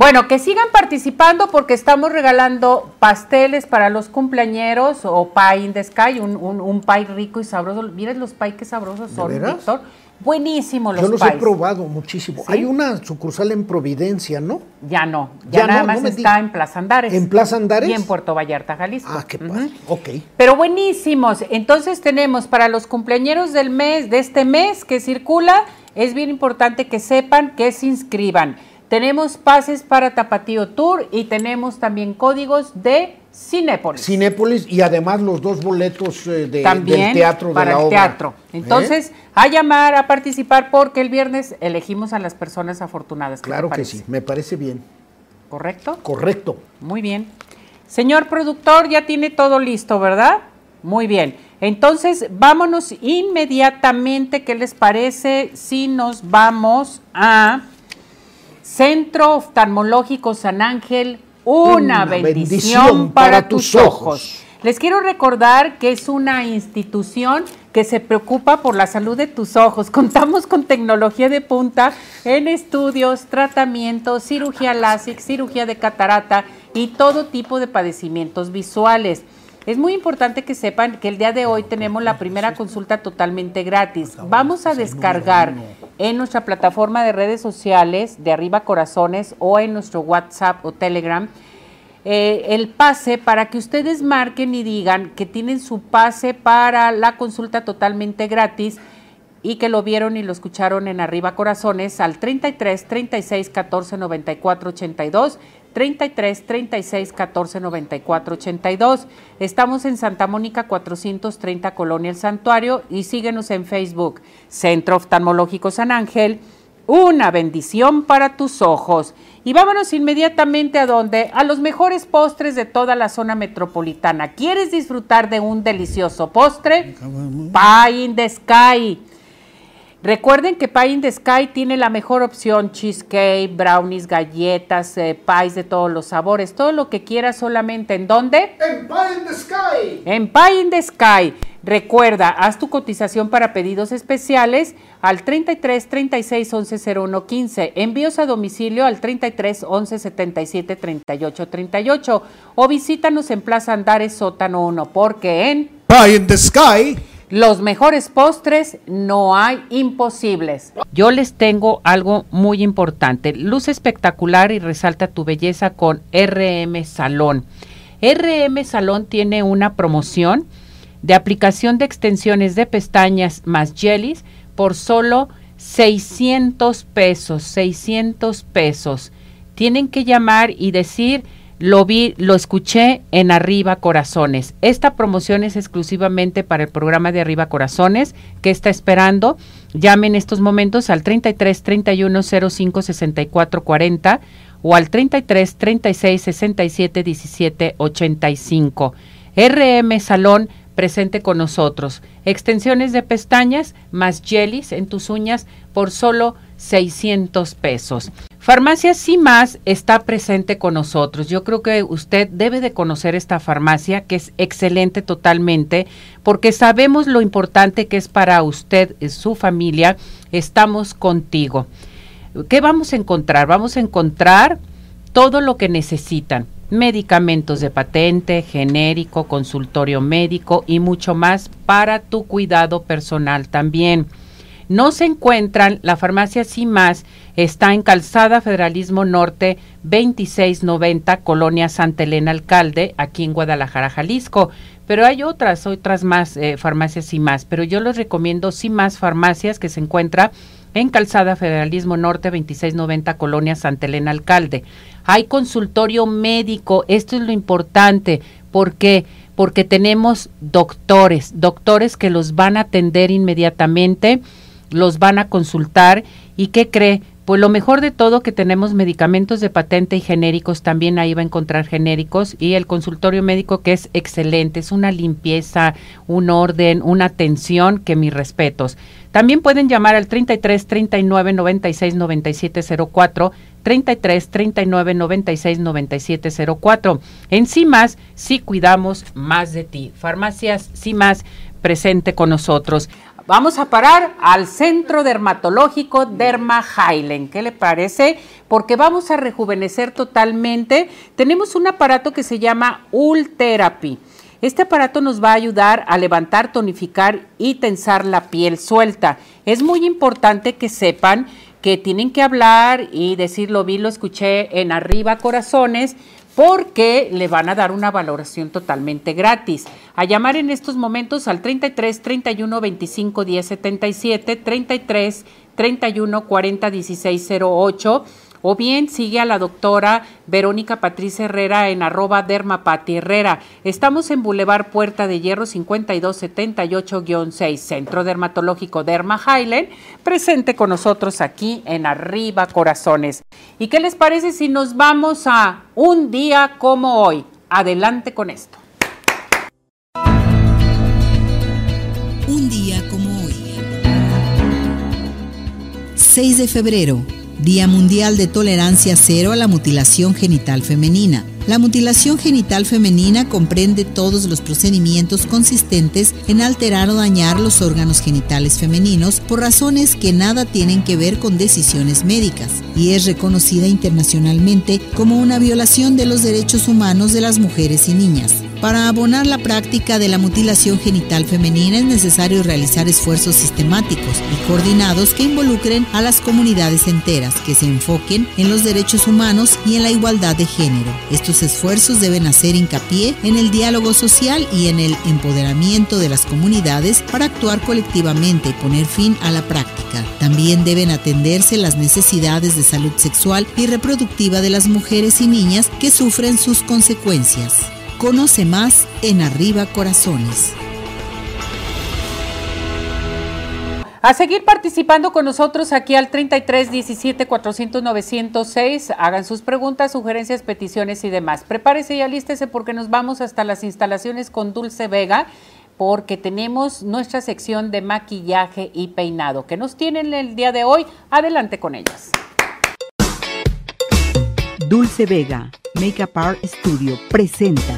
Bueno, que sigan participando porque estamos regalando pasteles para los cumpleañeros o pie in the sky, un, un, pie rico y sabroso. Miren los pie que sabrosos son, Víctor. Buenísimo los Yo los he probado muchísimo. Hay una sucursal en Providencia, ¿no? Ya no, ya, nada más está en Plaza Andares. ¿En Plaza Andares? Y en Puerto Vallarta, Jalisco. Ah, qué padre. Ok. Pero buenísimos. Entonces tenemos para los cumpleañeros del mes, de este mes que circula, es bien importante que sepan que se inscriban. Tenemos pases para Tapatío Tour y tenemos también códigos de Cinépolis. Cinépolis y además los dos boletos eh, de, del teatro para de la el teatro. Entonces, a llamar, a participar, porque el viernes elegimos a las personas afortunadas. Claro que sí, me parece bien. ¿Correcto? Correcto. Muy bien. Señor productor, ya tiene todo listo, ¿verdad? Muy bien. Entonces, vámonos inmediatamente, ¿qué les parece si nos vamos a Centro Oftalmológico San Ángel, una, bendición, para, tus ojos. Les quiero recordar que es una institución que se preocupa por la salud de tus ojos. Contamos con tecnología de punta en estudios, tratamientos, cirugía láser, cirugía de catarata y todo tipo de padecimientos visuales. Es muy importante que sepan que el día de hoy tenemos la primera consulta totalmente gratis. Vamos a descargar en nuestra plataforma de redes sociales de Arriba Corazones o en nuestro WhatsApp o Telegram eh, el pase para que ustedes marquen y digan que tienen su pase para la consulta totalmente gratis y que lo vieron y lo escucharon en Arriba Corazones al 33 36 14 94 82 33 36 14 94 82. Estamos en Santa Mónica 430 Colonia El Santuario y síguenos en Facebook, Centro Oftalmológico San Ángel. Una bendición para tus ojos. Y vámonos inmediatamente a donde? A los mejores postres de toda la zona metropolitana. ¿Quieres disfrutar de un delicioso postre? Pie in the Sky Recuerden que Pie in the Sky tiene la mejor opción, cheesecake, brownies, galletas, eh, pies de todos los sabores, todo lo que quieras solamente. ¿En dónde? En Pie in the Sky. En Pie in the Sky. Recuerda, haz tu cotización para pedidos especiales al 33 36 11 01 15. Envíos a domicilio al 33 11 77 38 38 o visítanos en Plaza Andares Sótano 1 porque en Pie in the Sky los mejores postres no hay imposibles. Yo les tengo algo muy importante. Luz espectacular y resalta tu belleza con RM Salón. RM Salón tiene una promoción de aplicación de extensiones de pestañas más jellies por solo 600 pesos, 600 pesos. Tienen que llamar y decir, lo vi, lo escuché en Arriba Corazones. Esta promoción es exclusivamente para el programa de Arriba Corazones que está esperando. Llamen en estos momentos al 33 31 05 64 40 o al 33 36 67 17 85. RM Salón presente con nosotros. Extensiones de pestañas más jellies en tus uñas por solo 600 pesos. Farmacia Más está presente con nosotros. Yo creo que usted debe de conocer esta farmacia que es excelente totalmente porque sabemos lo importante que es para usted y su familia. Estamos contigo. ¿Qué vamos a encontrar? Vamos a encontrar todo lo que necesitan medicamentos de patente, genérico, consultorio médico y mucho más para tu cuidado personal también. No se encuentran, la farmacia más está en Calzada Federalismo Norte 2690, Colonia Santa Elena Alcalde, aquí en Guadalajara, Jalisco. Pero hay otras, otras más eh, farmacias más, pero yo les recomiendo más farmacias que se encuentra en Calzada Federalismo Norte 2690, Colonia Santa Elena Alcalde. Hay consultorio médico, esto es lo importante, porque porque tenemos doctores, doctores que los van a atender inmediatamente, los van a consultar y ¿qué cree? Pues lo mejor de todo que tenemos medicamentos de patente y genéricos, también ahí va a encontrar genéricos y el consultorio médico que es excelente, es una limpieza, un orden, una atención que mis respetos. También pueden llamar al 33 39 96 97 04 33 39 96 97 04. En CIMAS, sí cuidamos más de ti. Farmacias CIMAS presente con nosotros. Vamos a parar al Centro Dermatológico Derma Highland. ¿Qué le parece? Porque vamos a rejuvenecer totalmente. Tenemos un aparato que se llama Ultherapy. Este aparato nos va a ayudar a levantar, tonificar y tensar la piel suelta. Es muy importante que sepan que tienen que hablar y decir lo vi, lo escuché en arriba corazones porque le van a dar una valoración totalmente gratis. A llamar en estos momentos al 33 31 25 10 77, 33 31 40 16 08 o bien sigue a la doctora Verónica Patricia Herrera en arroba dermapati Herrera. Estamos en Boulevard Puerta de Hierro 5278-6, Centro Dermatológico Derma Highland, presente con nosotros aquí en Arriba Corazones. ¿Y qué les parece si nos vamos a un día como hoy? Adelante con esto. Un día como hoy. 6 de febrero Día Mundial de Tolerancia Cero a la Mutilación Genital Femenina. La mutilación genital femenina comprende todos los procedimientos consistentes en alterar o dañar los órganos genitales femeninos por razones que nada tienen que ver con decisiones médicas y es reconocida internacionalmente como una violación de los derechos humanos de las mujeres y niñas. Para abonar la práctica de la mutilación genital femenina es necesario realizar esfuerzos sistemáticos y coordinados que involucren a las comunidades enteras, que se enfoquen en los derechos humanos y en la igualdad de género. Estos esfuerzos deben hacer hincapié en el diálogo social y en el empoderamiento de las comunidades para actuar colectivamente y poner fin a la práctica. También deben atenderse las necesidades de salud sexual y reproductiva de las mujeres y niñas que sufren sus consecuencias. Conoce más en Arriba Corazones. A seguir participando con nosotros aquí al 33 17 400 906. Hagan sus preguntas, sugerencias, peticiones y demás. Prepárese y alístese porque nos vamos hasta las instalaciones con Dulce Vega porque tenemos nuestra sección de maquillaje y peinado que nos tienen el día de hoy. Adelante con ellas. Dulce Vega, Makeup Art Studio, presenta.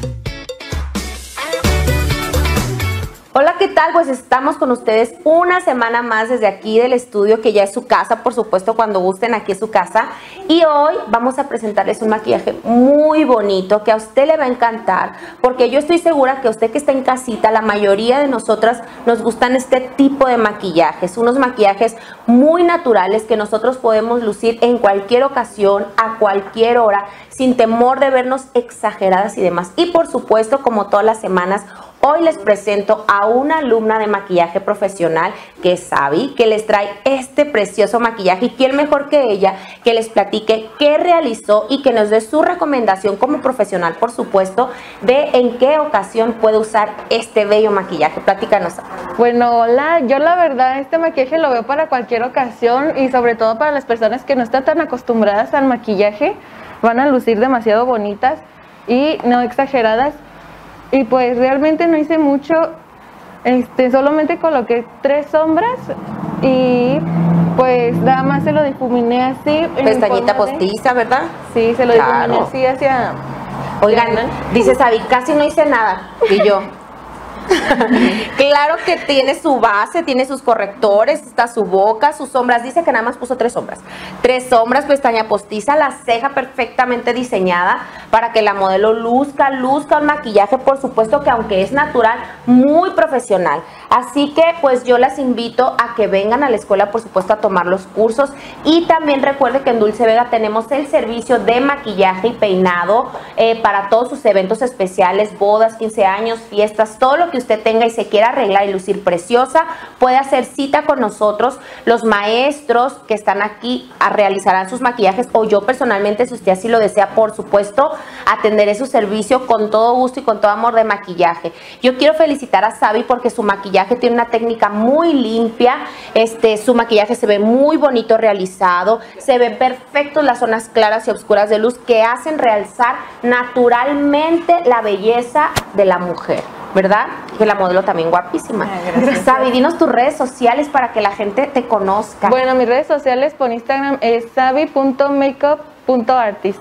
Tal? Pues estamos con ustedes una semana más desde aquí del estudio, que ya es su casa, por supuesto, cuando gusten, aquí es su casa. Y hoy vamos a presentarles un maquillaje muy bonito que a usted le va a encantar, porque yo estoy segura que usted que está en casita, la mayoría de nosotras nos gustan este tipo de maquillajes, unos maquillajes muy naturales que nosotros podemos lucir en cualquier ocasión, a cualquier hora, sin temor de vernos exageradas y demás. Y por supuesto, como todas las semanas, Hoy les presento a una alumna de maquillaje profesional que es Sabi, que les trae este precioso maquillaje y quién mejor que ella que les platique qué realizó y que nos dé su recomendación como profesional, por supuesto, de en qué ocasión puede usar este bello maquillaje. Platícanos. Bueno, hola, yo la verdad este maquillaje lo veo para cualquier ocasión y sobre todo para las personas que no están tan acostumbradas al maquillaje, van a lucir demasiado bonitas y no exageradas y pues realmente no hice mucho, este, solamente coloqué tres sombras y pues nada más se lo difuminé así. Pestañita postiza, ¿verdad? Sí, se lo difuminé así hacia... Oigan, dice Sabi, casi no hice nada. Y yo, claro que tiene su base, tiene sus correctores, está su boca, sus sombras. Dice que nada más puso tres sombras. Tres sombras, pestaña postiza, la ceja perfectamente diseñada para que la modelo luzca, luzca un maquillaje, por supuesto que aunque es natural, muy profesional. Así que pues yo las invito a que vengan a la escuela, por supuesto, a tomar los cursos. Y también recuerde que en Dulce Vega tenemos el servicio de maquillaje y peinado eh, para todos sus eventos especiales, bodas, 15 años, fiestas, todo lo que usted tenga y se quiera arreglar y lucir preciosa, puede hacer cita con nosotros. Los maestros que están aquí a realizarán sus maquillajes o yo personalmente, si usted así lo desea, por supuesto, atenderé su servicio con todo gusto y con todo amor de maquillaje. Yo quiero felicitar a Sabi porque su maquillaje tiene una técnica muy limpia, este, su maquillaje se ve muy bonito realizado, se ven perfectos las zonas claras y oscuras de luz que hacen realzar naturalmente la belleza de la mujer. ¿verdad? Que la modelo también guapísima. Sabi, dinos tus redes sociales para que la gente te conozca. Bueno, mis redes sociales por Instagram es sabi.makeup.artist.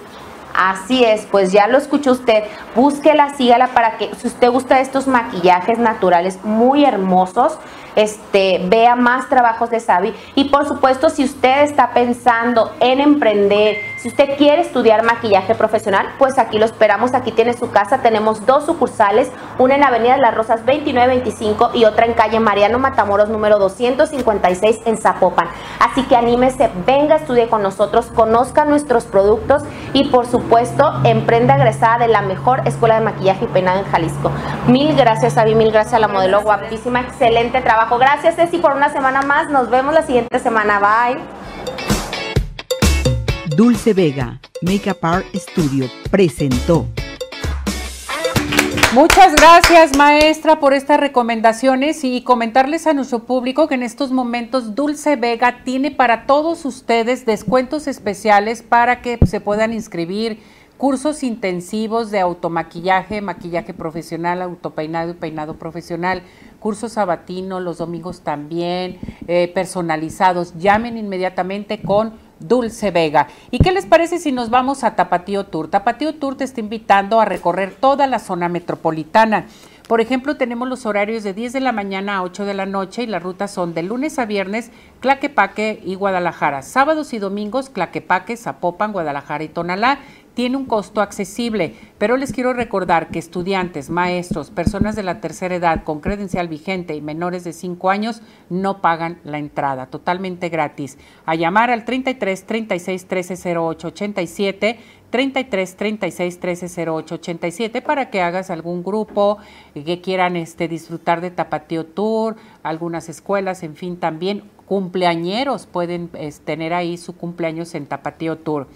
Así es, pues ya lo escuchó usted. Búsquela, sígala para que si usted gusta de estos maquillajes naturales muy hermosos, este, vea más trabajos de Sabi. Y por supuesto, si usted está pensando en emprender, si usted quiere estudiar maquillaje profesional, pues aquí lo esperamos. Aquí tiene su casa. Tenemos dos sucursales, una en Avenida de las Rosas 2925 y otra en calle Mariano Matamoros número 256 en Zapopan. Así que anímese, venga, estudie con nosotros, conozca nuestros productos y por supuesto, emprenda egresada de la mejor escuela de maquillaje y peinado en Jalisco. Mil gracias, Sabi, mil gracias a la modelo guapísima, excelente trabajo Gracias, Ceci, por una semana más. Nos vemos la siguiente semana. Bye. Dulce Vega, Makeup Art Studio, presentó. Muchas gracias, maestra, por estas recomendaciones y comentarles a nuestro público que en estos momentos Dulce Vega tiene para todos ustedes descuentos especiales para que se puedan inscribir cursos intensivos de automaquillaje, maquillaje profesional, autopeinado y peinado profesional, cursos sabatino, los domingos también, eh, personalizados. Llamen inmediatamente con Dulce Vega. ¿Y qué les parece si nos vamos a Tapatío Tour? Tapatío Tour te está invitando a recorrer toda la zona metropolitana. Por ejemplo, tenemos los horarios de 10 de la mañana a 8 de la noche y las rutas son de lunes a viernes, Claquepaque y Guadalajara. Sábados y domingos, Claquepaque, Zapopan, Guadalajara y Tonalá tiene un costo accesible, pero les quiero recordar que estudiantes, maestros, personas de la tercera edad con credencial vigente y menores de 5 años no pagan la entrada, totalmente gratis. A llamar al 33 36 13 08 87 33 36 13 08 87 para que hagas algún grupo que quieran este, disfrutar de Tapatío Tour, algunas escuelas, en fin, también cumpleañeros pueden tener ahí su cumpleaños en Tapatío Tour.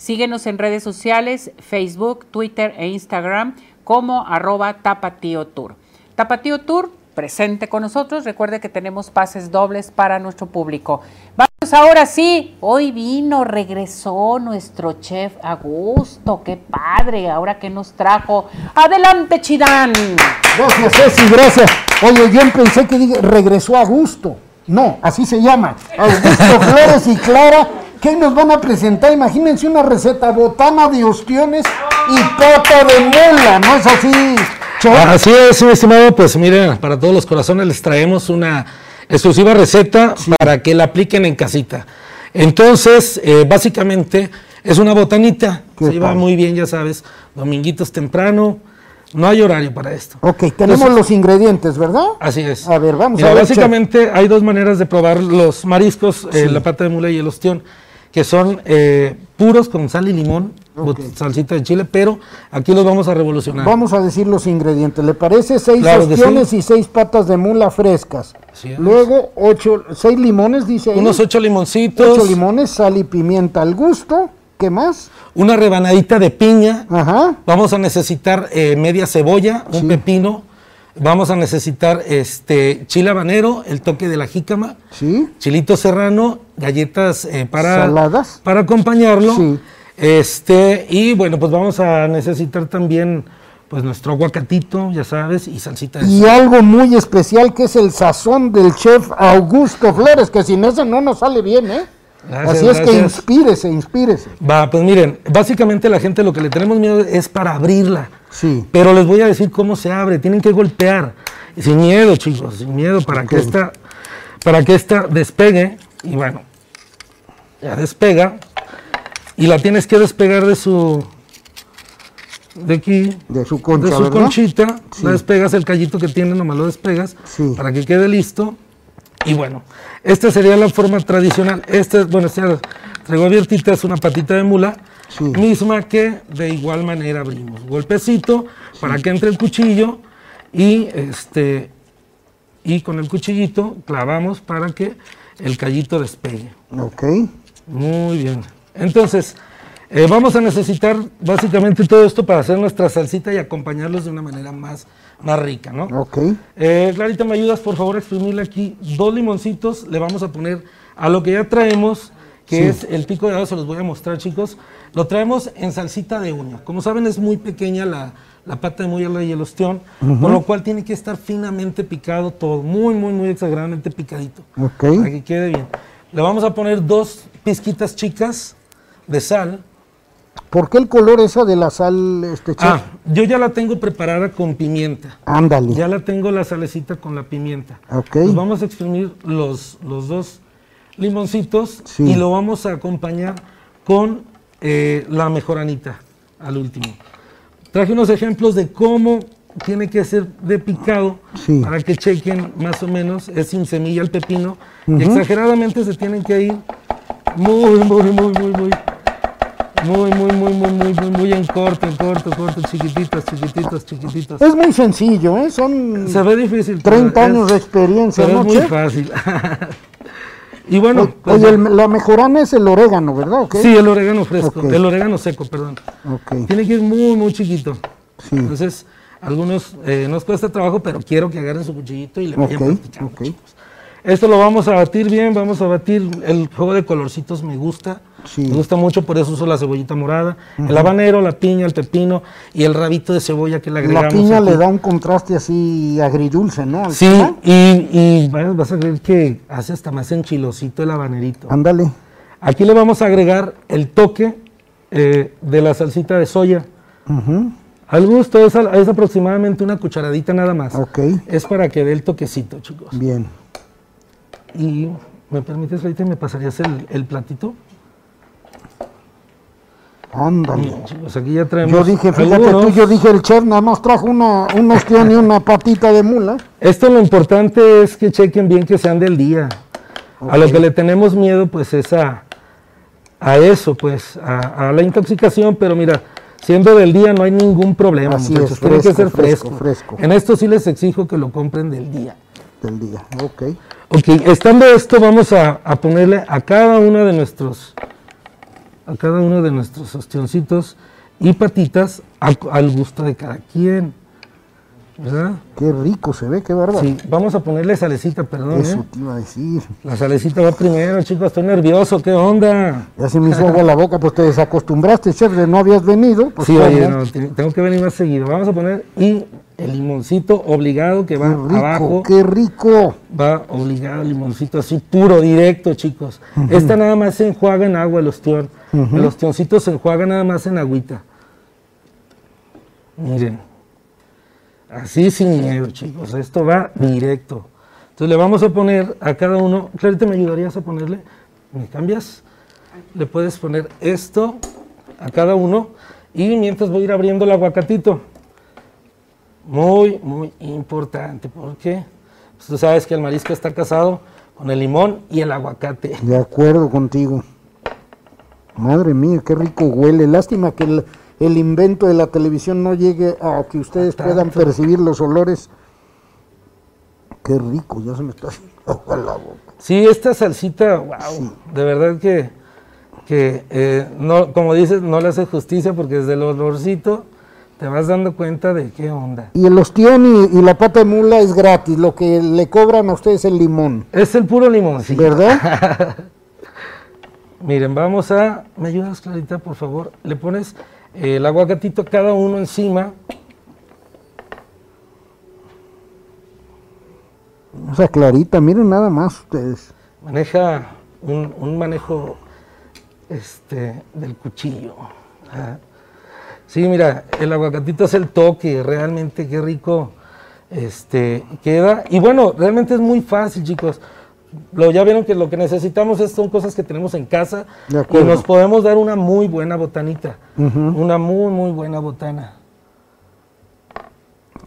Síguenos en redes sociales, Facebook, Twitter e Instagram como arroba Tapatío Tour. Tapatío Tour, presente con nosotros. Recuerde que tenemos pases dobles para nuestro público. Vamos ahora sí. Hoy vino, regresó nuestro chef Augusto. Qué padre. Ahora que nos trajo. Adelante, Chidán. Gracias, Ceci, gracias. Oye, yo pensé que regresó Augusto. No, así se llama. Augusto Flores y Clara ¿Qué nos van a presentar? Imagínense una receta, botana de ostiones y pata de mula, ¿no es así? Así es, mi estimado, pues miren, para todos los corazones les traemos una exclusiva receta para que la apliquen en casita. Entonces, eh, básicamente es una botanita, se lleva muy bien, ya sabes, dominguitos temprano, no hay horario para esto. Ok, tenemos los ingredientes, ¿verdad? Así es. A ver, vamos Mira, a ver. básicamente hay dos maneras de probar los mariscos, eh, la pata de mula y el ostión, que son eh, puros con sal y limón, salsita de chile, pero aquí los vamos a revolucionar. Vamos a decir los ingredientes. ¿Le parece? Seis Claro que ostiones sí. y seis patas de mula frescas. Luego, ocho, seis limones, dice ahí. Unos ocho limoncitos, Ocho limones, sal y pimienta al gusto. ¿Qué más? una rebanadita de piña, Ajá. vamos a necesitar eh, media cebolla, un pepino, vamos a necesitar este chile habanero, el toque de la jícama, Sí. chilito serrano, galletas eh, para, Saladas. para acompañarlo. Sí. Este, y bueno, pues vamos a necesitar también pues nuestro aguacatito, ya sabes, y salsita de Y algo muy especial que es el sazón del chef Augusto Flores, que sin ese no nos sale bien, ¿eh? Gracias, Así es que inspírese, inspírese. Va, pues miren, básicamente la gente lo que le tenemos miedo es para abrirla. Sí. Pero les voy a decir cómo se abre. Tienen que golpear. Sin miedo, chicos, sin miedo para que esta, para que esta despegue. Y bueno, ya despega. Y la tienes que despegar de su, de aquí, De su concha, de su ¿verdad? conchita. Sí. La despegas el callito que tiene, nomás lo despegas Sí. para que quede listo. Y bueno, esta sería la forma tradicional. Esta, bueno, esta traigo abiertita, es una patita de mula, Sí. misma que de igual manera abrimos. Golpecito para que entre el cuchillo y este y con el cuchillito clavamos para que el callito despegue. Ok. Muy bien. Entonces, eh, vamos a necesitar básicamente todo esto para hacer nuestra salsita y acompañarlos de una manera más, más rica, ¿no? Ok. Eh, Clarita, ¿me ayudas por favor a exprimirle aquí dos limoncitos? Le vamos a poner a lo que ya traemos, que Sí. es el pico de helado, se los voy a mostrar, chicos. Lo traemos en salsita de uña. Como saben, es muy pequeña la, la pata de mula y el ostión, por lo cual tiene que estar finamente picado todo, muy, muy, muy exageradamente picadito, Ok. para que quede bien. Le vamos a poner dos pizquitas chicas de sal. ¿Por qué el color esa de la sal, este chef? Ah, yo ya la tengo preparada con pimienta. Ándale. Ya la tengo la salecita con la pimienta. Ok. Pues vamos a exprimir los, los dos limoncitos Sí. y lo vamos a acompañar con eh, la mejoranita al último. Traje unos ejemplos de cómo tiene que ser de picado Sí. para que chequen más o menos. Es sin semilla el pepino. Y exageradamente se tienen que ir muy, muy, muy, muy, muy. Muy, muy, muy, muy, muy, muy, muy en corto, en corto, corto, chiquititos, chiquititos, chiquititos. Es muy sencillo, ¿eh? Son Se ve difícil. pero 30 es- años de experiencia, pero ¿no, es muy chef? fácil. Y bueno, Oye, pues, el- la mejorana es el orégano, ¿verdad? ¿Ok? sí, el orégano fresco, el orégano seco, perdón. Ok. Tiene que ir muy, muy chiquito. Sí. Entonces, algunos eh, nos cuesta trabajo, pero quiero que agarren su cuchillito y le vayan Esto lo vamos a batir bien, vamos a batir, el juego de colorcitos me gusta, Sí. me gusta mucho, por eso uso la cebollita morada, el habanero, la piña, el pepino y el rabito de cebolla que le La agregamos. piña aquí. le da un contraste así agridulce, ¿no? Al Sí, y, y vas vas a ver que hace hasta más enchilosito el habanerito. Ándale. Aquí le vamos a agregar el toque eh, de la salsita de soya. Al gusto es, es aproximadamente una cucharadita nada más. Ok. Es para que dé el toquecito, chicos. Bien. Y me permites, ahorita me pasarías el, el platito. Ándale. Chicos, aquí ya traemos. Yo dije, fíjate algunos. tú, yo dije, el chef nada más trajo una, un ostión y una patita de mula. Esto lo importante es que chequen bien que sean del día. A lo que le tenemos miedo, pues es a, a eso, pues, a, a la intoxicación, pero mira, siendo del día no hay ningún problema, Así muchachos. es, Tiene que ser fresco. fresco. En esto sí les exijo que lo compren del día. Del día. Ok. Ok, estando esto, vamos a, ponerle a cada uno de nuestros, a cada uno de nuestros ostioncitos y patitas al gusto de cada quien. ¿Verdad? Qué rico se ve, qué bárbaro. Sí, vamos a ponerle salecita, perdón. Eso ¿eh? te iba a decir. La salecita va primero, chicos, estoy nervioso, ¿qué onda? Ya se me hizo agua la boca, pues te desacostumbraste, chef, de no habías venido. Pues, Sí, oye, no, tengo que venir más seguido. Vamos a poner y el limoncito obligado que Qué va rico, abajo. qué rico. Va obligado el limoncito así puro, directo, chicos. Esta nada más se enjuaga en agua el ostión. El ostioncito se enjuaga nada más en agüita. Miren. Así sin miedo, chicos. Esto va directo. Entonces le vamos a poner a cada uno. Clarita, ¿me ayudarías a ponerle? ¿Me cambias? Le puedes poner esto a cada uno. Y mientras voy a ir abriendo el aguacatito. Muy, muy importante. Porque pues, tú sabes que el marisco está casado con el limón y el aguacate. De acuerdo contigo. Madre mía, qué rico huele. Lástima que el, el invento de la televisión no llegue a que ustedes puedan percibir los olores. Qué rico, ya se me está haciendo la boca. Sí, esta salsita, wow, de verdad que, que eh, no, como dices, no le hace justicia porque desde el olorcito te vas dando cuenta de qué onda. Y el ostión y, y la pata de mula es gratis, lo que le cobran a ustedes es el limón. Es el puro limón, sí. ¿Verdad? Miren, vamos a. ¿Me ayudas, Clarita, por favor? Le pones el aguacatito cada uno encima. O sea, Clarita, miren nada más ustedes. Maneja un, un manejo este, del cuchillo. Ah. Sí, mira, el aguacatito es el toque, realmente qué rico este, queda. Y bueno, realmente es muy fácil, chicos. Lo, ya vieron que lo que necesitamos es, son cosas que tenemos en casa y nos podemos dar una muy buena botanita. Una muy, muy buena botana.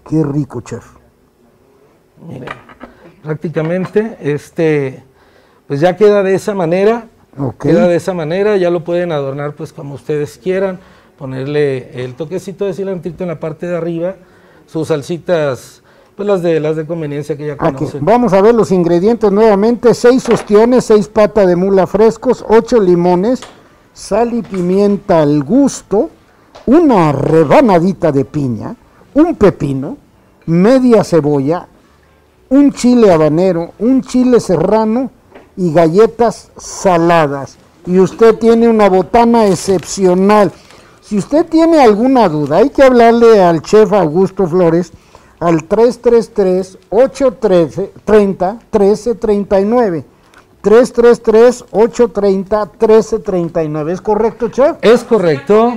Qué rico, chef. Miren, prácticamente, este, pues ya queda de esa manera. Ok. Queda de esa manera, ya lo pueden adornar pues como ustedes quieran, ponerle el toquecito de cilantrito en la parte de arriba, sus salsitas, pues las de las de conveniencia que ya Aquí, conocen. vamos a ver los ingredientes nuevamente. Seis ostiones, seis patas de mula frescos, ocho limones, sal y pimienta al gusto, una rebanadita de piña, un pepino, media cebolla, un chile habanero, un chile serrano y galletas saladas. Y usted tiene una botana excepcional. Si usted tiene alguna duda, hay que hablarle al chef Augusto Flores al 333-830-1339. 333-830-1339. ¿Es correcto, chef? Es correcto.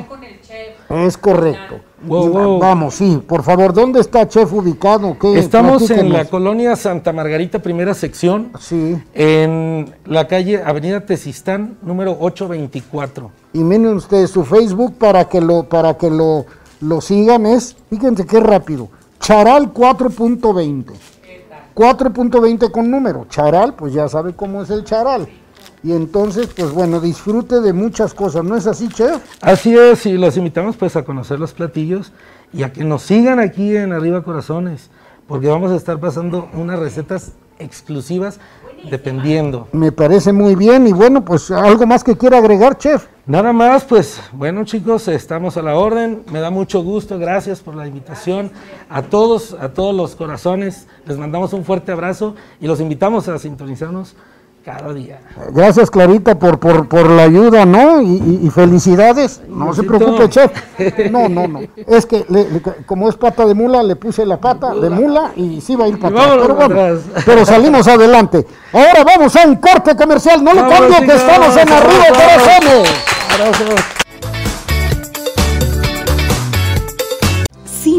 Es correcto. Wow, wow. Vamos, sí, por favor, ¿dónde está chef ubicado? ¿Qué? Estamos en la colonia Santa Margarita, primera sección, Sí, en la calle Avenida Tesistán, número 824. y miren ustedes su Facebook para que lo para que lo, lo sigan es, fíjense qué rápido, Charal 4.20. 4.20 con número. Charal, pues ya sabe cómo es el charal. Y entonces, pues bueno, disfrute de muchas cosas, ¿no es así, chef? Así es, y los invitamos pues a conocer los platillos y a que nos sigan aquí en Arriba Corazones, porque vamos a estar pasando unas recetas exclusivas dependiendo. Me parece muy bien y bueno, pues algo más que quiera agregar, chef. Nada más, pues bueno chicos, estamos a la orden, me da mucho gusto, gracias por la invitación a todos, a todos los corazones, les mandamos un fuerte abrazo y los invitamos a sintonizarnos cada día. Gracias, Clarita, por, por, por la ayuda, ¿no? Y, y- y felicidades. No se preocupe, chef. No, no, no. Es que le- le- como es pata de mula, le puse la pata de mula y sí va a ir para atrás. Pero bueno, atrás. pero salimos adelante. Ahora vamos a un corte comercial. No le cambie que estamos en Arriba Corazones. Abrazos.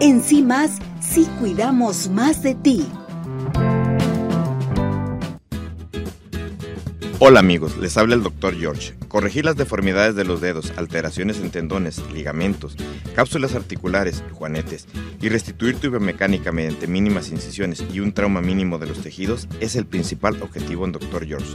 En sí más, sí cuidamos más de ti. Hola amigos, les habla el Dr. George. Corregir las deformidades de los dedos, alteraciones en tendones, ligamentos, cápsulas articulares, juanetes y restituir tu biomecánica mediante mínimas incisiones y un trauma mínimo de los tejidos es el principal objetivo en Dr. George.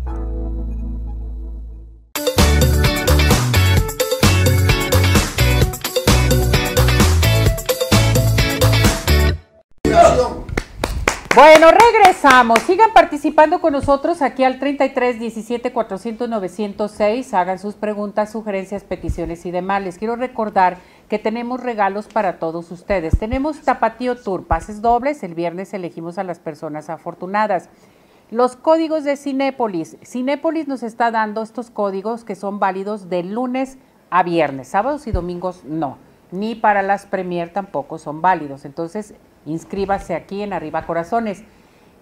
Bueno, regresamos. Sigan participando con nosotros aquí al 33 17 400 906. Hagan sus preguntas, sugerencias, peticiones y demás. Les quiero recordar que tenemos regalos para todos ustedes. Tenemos Tapatío Tour, pases dobles. El viernes elegimos a las personas afortunadas. Los códigos de Cinépolis. Cinépolis nos está dando estos códigos que son válidos de lunes a viernes. Sábados y domingos no. Ni para las premier tampoco son válidos. Entonces, inscríbase aquí en Arriba Corazones.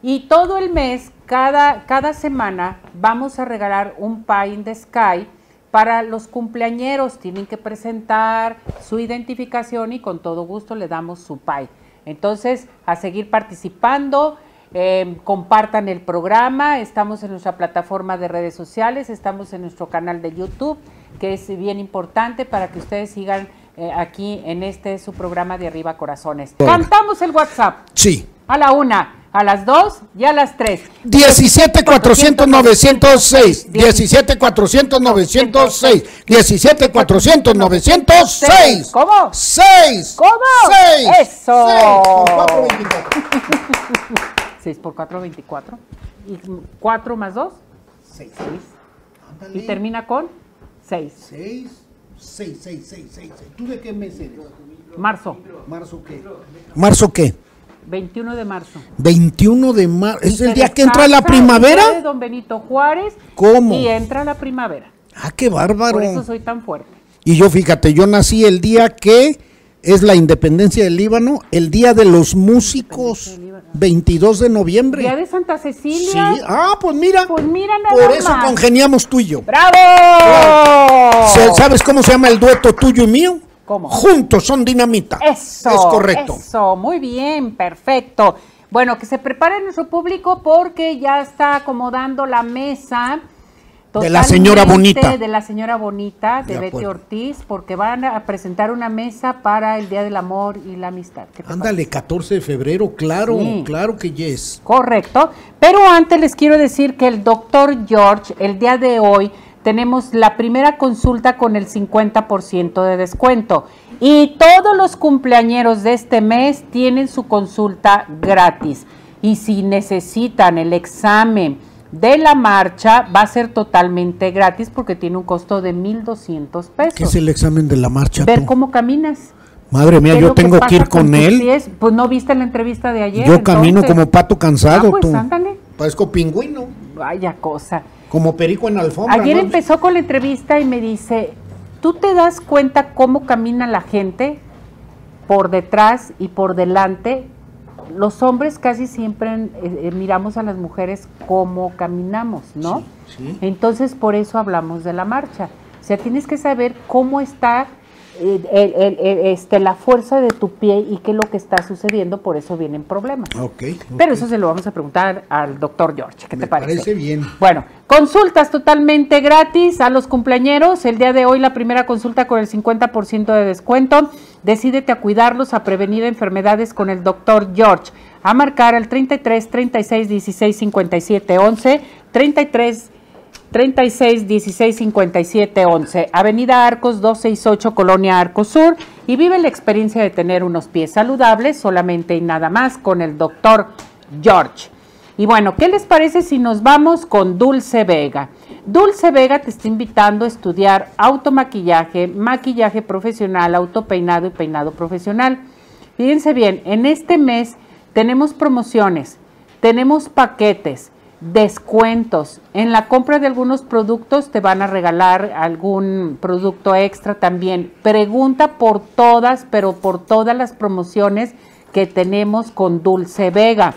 Y todo el mes, cada, cada semana, vamos a regalar un Pie in the Sky para los cumpleañeros. Tienen que presentar su identificación y con todo gusto le damos su pie. Entonces, a seguir participando. Eh, compartan el programa, estamos en nuestra plataforma de redes sociales, estamos en nuestro canal de YouTube, que es bien importante para que ustedes sigan eh, aquí en este su programa de Arriba Corazones. Cantamos el WhatsApp. Sí. A la una, a las dos y a las tres. 17 400 906 17 400 906 17 400 906 ¿Cómo? 6 ¿Cómo? 6 Eso. 6 6 por 4, 24. ¿Y 4 más 2? 6 Y termina con 6. 6 6 6 6 6 ¿Tú de qué mes eres? Marzo. ¿Marzo qué? ¿Marzo qué? 21 de marzo. 21 de marzo. ¿Es Y el día que entra la día de primavera? Don Benito Juárez. ¿Cómo? Y entra la primavera. Ah, qué bárbaro. Por eso soy tan fuerte. Y yo, fíjate, yo nací el día que es la independencia del Líbano, el día de los músicos, 22 de noviembre. Día de Santa Cecilia. Sí, ah, pues mira. Pues mira nada Por eso más. congeniamos tú y yo. ¡Bravo! ¿Sabes cómo se llama el dueto tuyo y mío? ¿Cómo? Juntos son dinamita. Eso. Es correcto. Eso, muy bien, perfecto. Bueno, que se prepare nuestro público porque ya está acomodando la mesa. De la señora bonita. De la señora bonita, de De Betty. Ortiz, porque van a presentar una mesa para el Día del Amor y la Amistad. ¿Qué te Ándale, 14 de febrero, claro, Sí. claro que yes. Correcto. Pero antes les quiero decir que el doctor George, el día de hoy, tenemos la primera consulta con el 50% de descuento. Y todos los cumpleañeros de este mes tienen su consulta gratis. Y si necesitan el examen de la marcha, va a ser totalmente gratis porque tiene un costo de 1.200 pesos. ¿Qué es el examen de la marcha? Ver tú? cómo caminas. Madre mía, ¿Qué es yo que tengo que ir con él. pies? Pues no viste la entrevista de ayer. Yo camino como pato cansado, Ah, pues tú. ándale. Parezco pingüino, Vaya cosa. como perico en alfombra. Ayer ¿no? empezó con la entrevista y me dice, ¿tú te das cuenta cómo camina la gente por detrás y por delante? Los hombres casi siempre eh, eh, miramos a las mujeres cómo caminamos, ¿no? Sí. Entonces por eso hablamos de la marcha. O sea, tienes que saber cómo está el- este, la fuerza de tu pie y qué es lo que está sucediendo, por eso vienen problemas. Ok. Pero eso se lo vamos a preguntar al doctor George. ¿Qué Me te parece? parece bien. Bueno, consultas totalmente gratis a los cumpleañeros. El día de hoy la primera consulta con el 50% de descuento. Decídete a cuidarlos, a prevenir enfermedades con el doctor George. A marcar al 33 36 16 57 11, 33 36 16 57 11, Avenida Arcos 268, Colonia Arcos Sur, y vive la experiencia de tener unos pies saludables solamente y nada más con el doctor George. Y bueno, ¿qué les parece si nos vamos con Dulce Vega? Dulce Vega te está invitando a estudiar automaquillaje, maquillaje profesional, autopeinado y peinado profesional. Fíjense bien, en este mes tenemos promociones, tenemos paquetes, descuentos. En la compra de algunos productos te van a regalar algún producto extra también. Pregunta por todas, pero por todas las promociones que tenemos con Dulce Vega.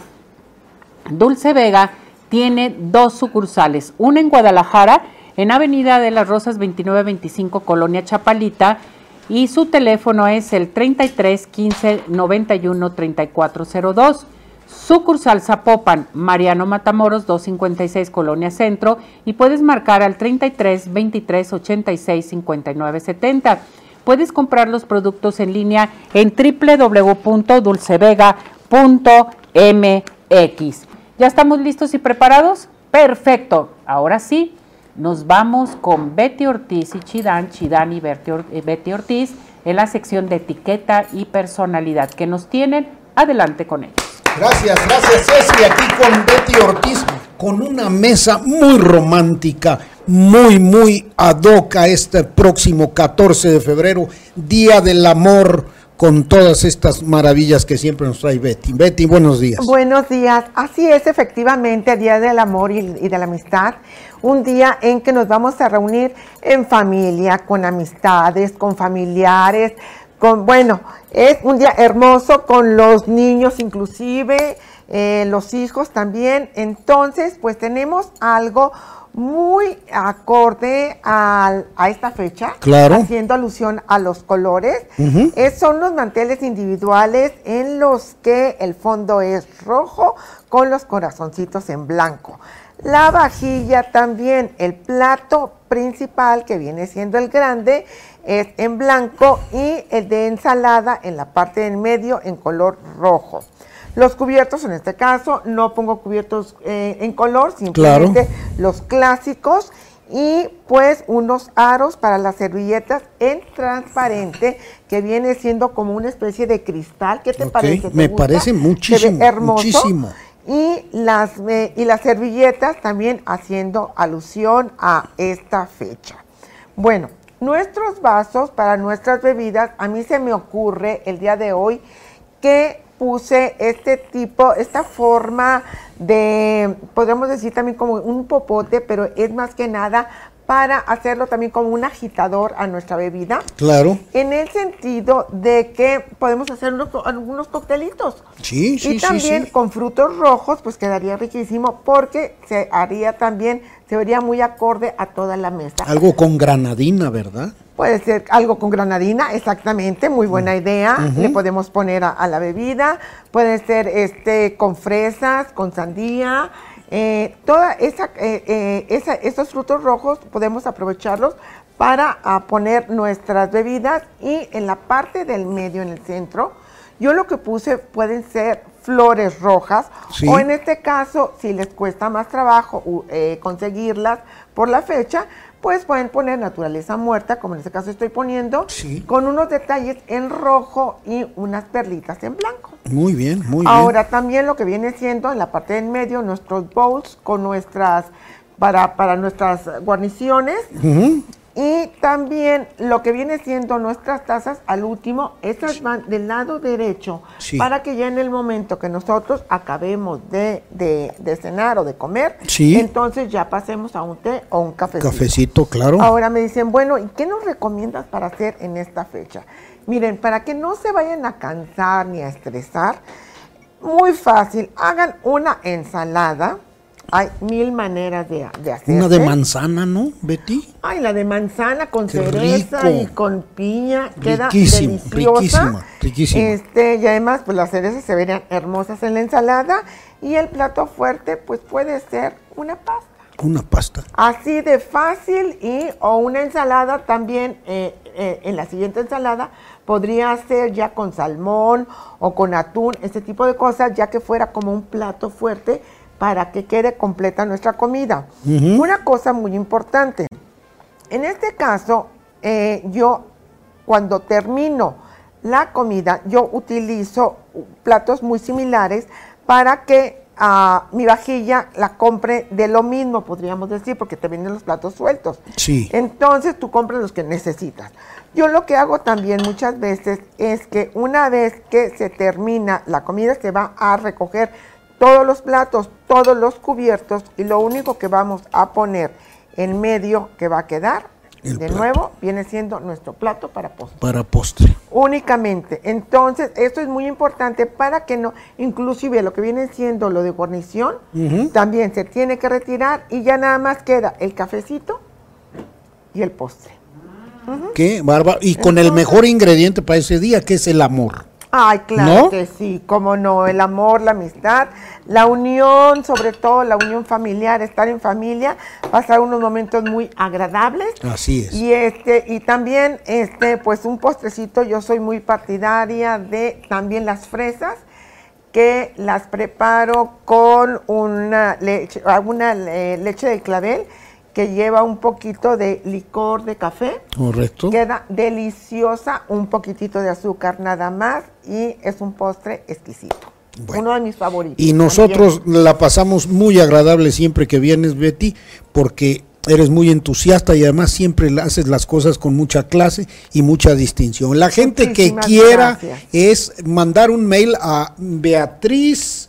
Dulce Vega tiene dos sucursales, una en Guadalajara, en Avenida de las Rosas 2925, Colonia Chapalita, y su teléfono es el 33 15 91 3402. Sucursal Zapopan, Mariano Matamoros 256 Colonia Centro y puedes marcar al 33 23 86 59 70. Puedes comprar los productos en línea en www.dulcevega.mx. ¿Ya estamos listos y preparados? Perfecto. Ahora sí, nos vamos con Betty Ortiz y Chidán, Chidán y eh, Betty Ortiz en la sección de etiqueta y personalidad que nos tienen. Adelante con ellos. Gracias, gracias Ceci, aquí con Betty Ortiz, con una mesa muy romántica, muy, muy ad hoc este próximo 14 de febrero, Día del Amor, con todas estas maravillas que siempre nos trae Betty. Betty, buenos días. Buenos días, así es efectivamente, Día del Amor y de la Amistad, un día en que nos vamos a reunir en familia, con amistades, con familiares, bueno, es un día hermoso con los niños inclusive, eh, los hijos también. Entonces, pues tenemos algo muy acorde a, esta fecha, claro. haciendo alusión a los colores. son los manteles individuales en los que el fondo es rojo con los corazoncitos en blanco. La vajilla también, el plato principal que viene siendo el grande, es en blanco y el de ensalada en la parte del medio en color rojo. Los cubiertos, en este caso, no pongo cubiertos eh, en color, simplemente los clásicos y pues unos aros para las servilletas en transparente que viene siendo como una especie de cristal. ¿Qué te parece? Me parece muchísimo, hermoso. muchísimo. Y las, eh, y las servilletas también haciendo alusión a esta fecha. Bueno, Nuestros vasos para nuestras bebidas, a mí se me ocurre el día de hoy que puse este tipo, esta forma de, podríamos decir también como un popote, pero es más que nada para hacerlo también como un agitador a nuestra bebida. Claro. En el sentido de que podemos hacer algunos coctelitos. Sí, sí, Y también con frutos rojos, pues quedaría riquísimo porque se haría también se vería muy acorde a toda la mesa. Algo con granadina, ¿verdad? Puede ser algo con granadina, exactamente, muy buena mm. idea. Le podemos poner a, la bebida. Puede ser este con fresas, con sandía. Eh, toda esa, eh, eh, esa, esos frutos rojos podemos aprovecharlos para poner nuestras bebidas y en la parte del medio, en el centro, yo lo que puse pueden ser flores rojas o en este caso, si les cuesta más trabajo eh, conseguirlas por la fecha, pues pueden poner naturaleza muerta, como en este caso estoy poniendo, con unos detalles en rojo y unas perlitas en blanco. Muy bien, muy bien. Ahora también lo que viene siendo en la parte del medio nuestros bowls con nuestras para, para nuestras guarniciones. Y también lo que viene siendo nuestras tazas al último, estas van del lado derecho para que ya en el momento que nosotros acabemos de, cenar o de comer, entonces ya pasemos a un té o un cafecito. Cafecito, claro. Ahora me dicen, bueno, ¿y qué nos recomiendas para hacer en esta fecha? Miren, para que no se vayan a cansar ni a estresar, muy fácil, hagan una ensalada hay mil maneras de, de hacer. Una de manzana, ¿no, Betty? Ay, la de manzana con cereza y con piña. Queda deliciosa. Riquísima, riquísima. Este, y además, pues las cerezas se verían hermosas en la ensalada. Y el plato fuerte, pues puede ser una pasta. Una pasta. Así de fácil y o una ensalada también, eh, eh, en la siguiente ensalada, podría ser ya con salmón o con atún, este tipo de cosas, ya que fuera como un plato fuerte para que quede completa nuestra comida. Una cosa muy importante, en este caso, eh, yo cuando termino la comida, yo utilizo platos muy similares para que ah, mi vajilla la compre de lo mismo, podríamos decir, porque te vienen los platos sueltos. Sí. Entonces tú compras los que necesitas. Yo lo que hago también muchas veces es que una vez que se termina la comida se va a recoger todos los platos, todos los cubiertos y lo único que vamos a poner en medio que va a quedar, de nuevo, viene siendo nuestro plato para postre. Para postre. Únicamente. Entonces, esto es muy importante para que no, inclusive lo que viene siendo lo de guarnición, también se tiene que retirar y ya nada más queda el cafecito y el postre. Qué bárbaro. Y con el mejor ingrediente para ese día, que es el amor. Ay, claro que sí, cómo no, el amor, la amistad, la unión, sobre todo la unión familiar, estar en familia, pasar unos momentos muy agradables. Así es. Y este, y también, este, pues un postrecito, yo soy muy partidaria de también las fresas, que las preparo con una leche, una eh, leche de clavel que lleva un poquito de licor de café. Correcto. Queda deliciosa, un poquitito de azúcar nada más y es un postre exquisito. Uno de mis favoritos. Y nosotros la pasamos muy agradable siempre que vienes, Betty, porque eres muy entusiasta y además siempre haces las cosas con mucha clase y mucha distinción. La gente que quiera es mandar un mail a Beatriz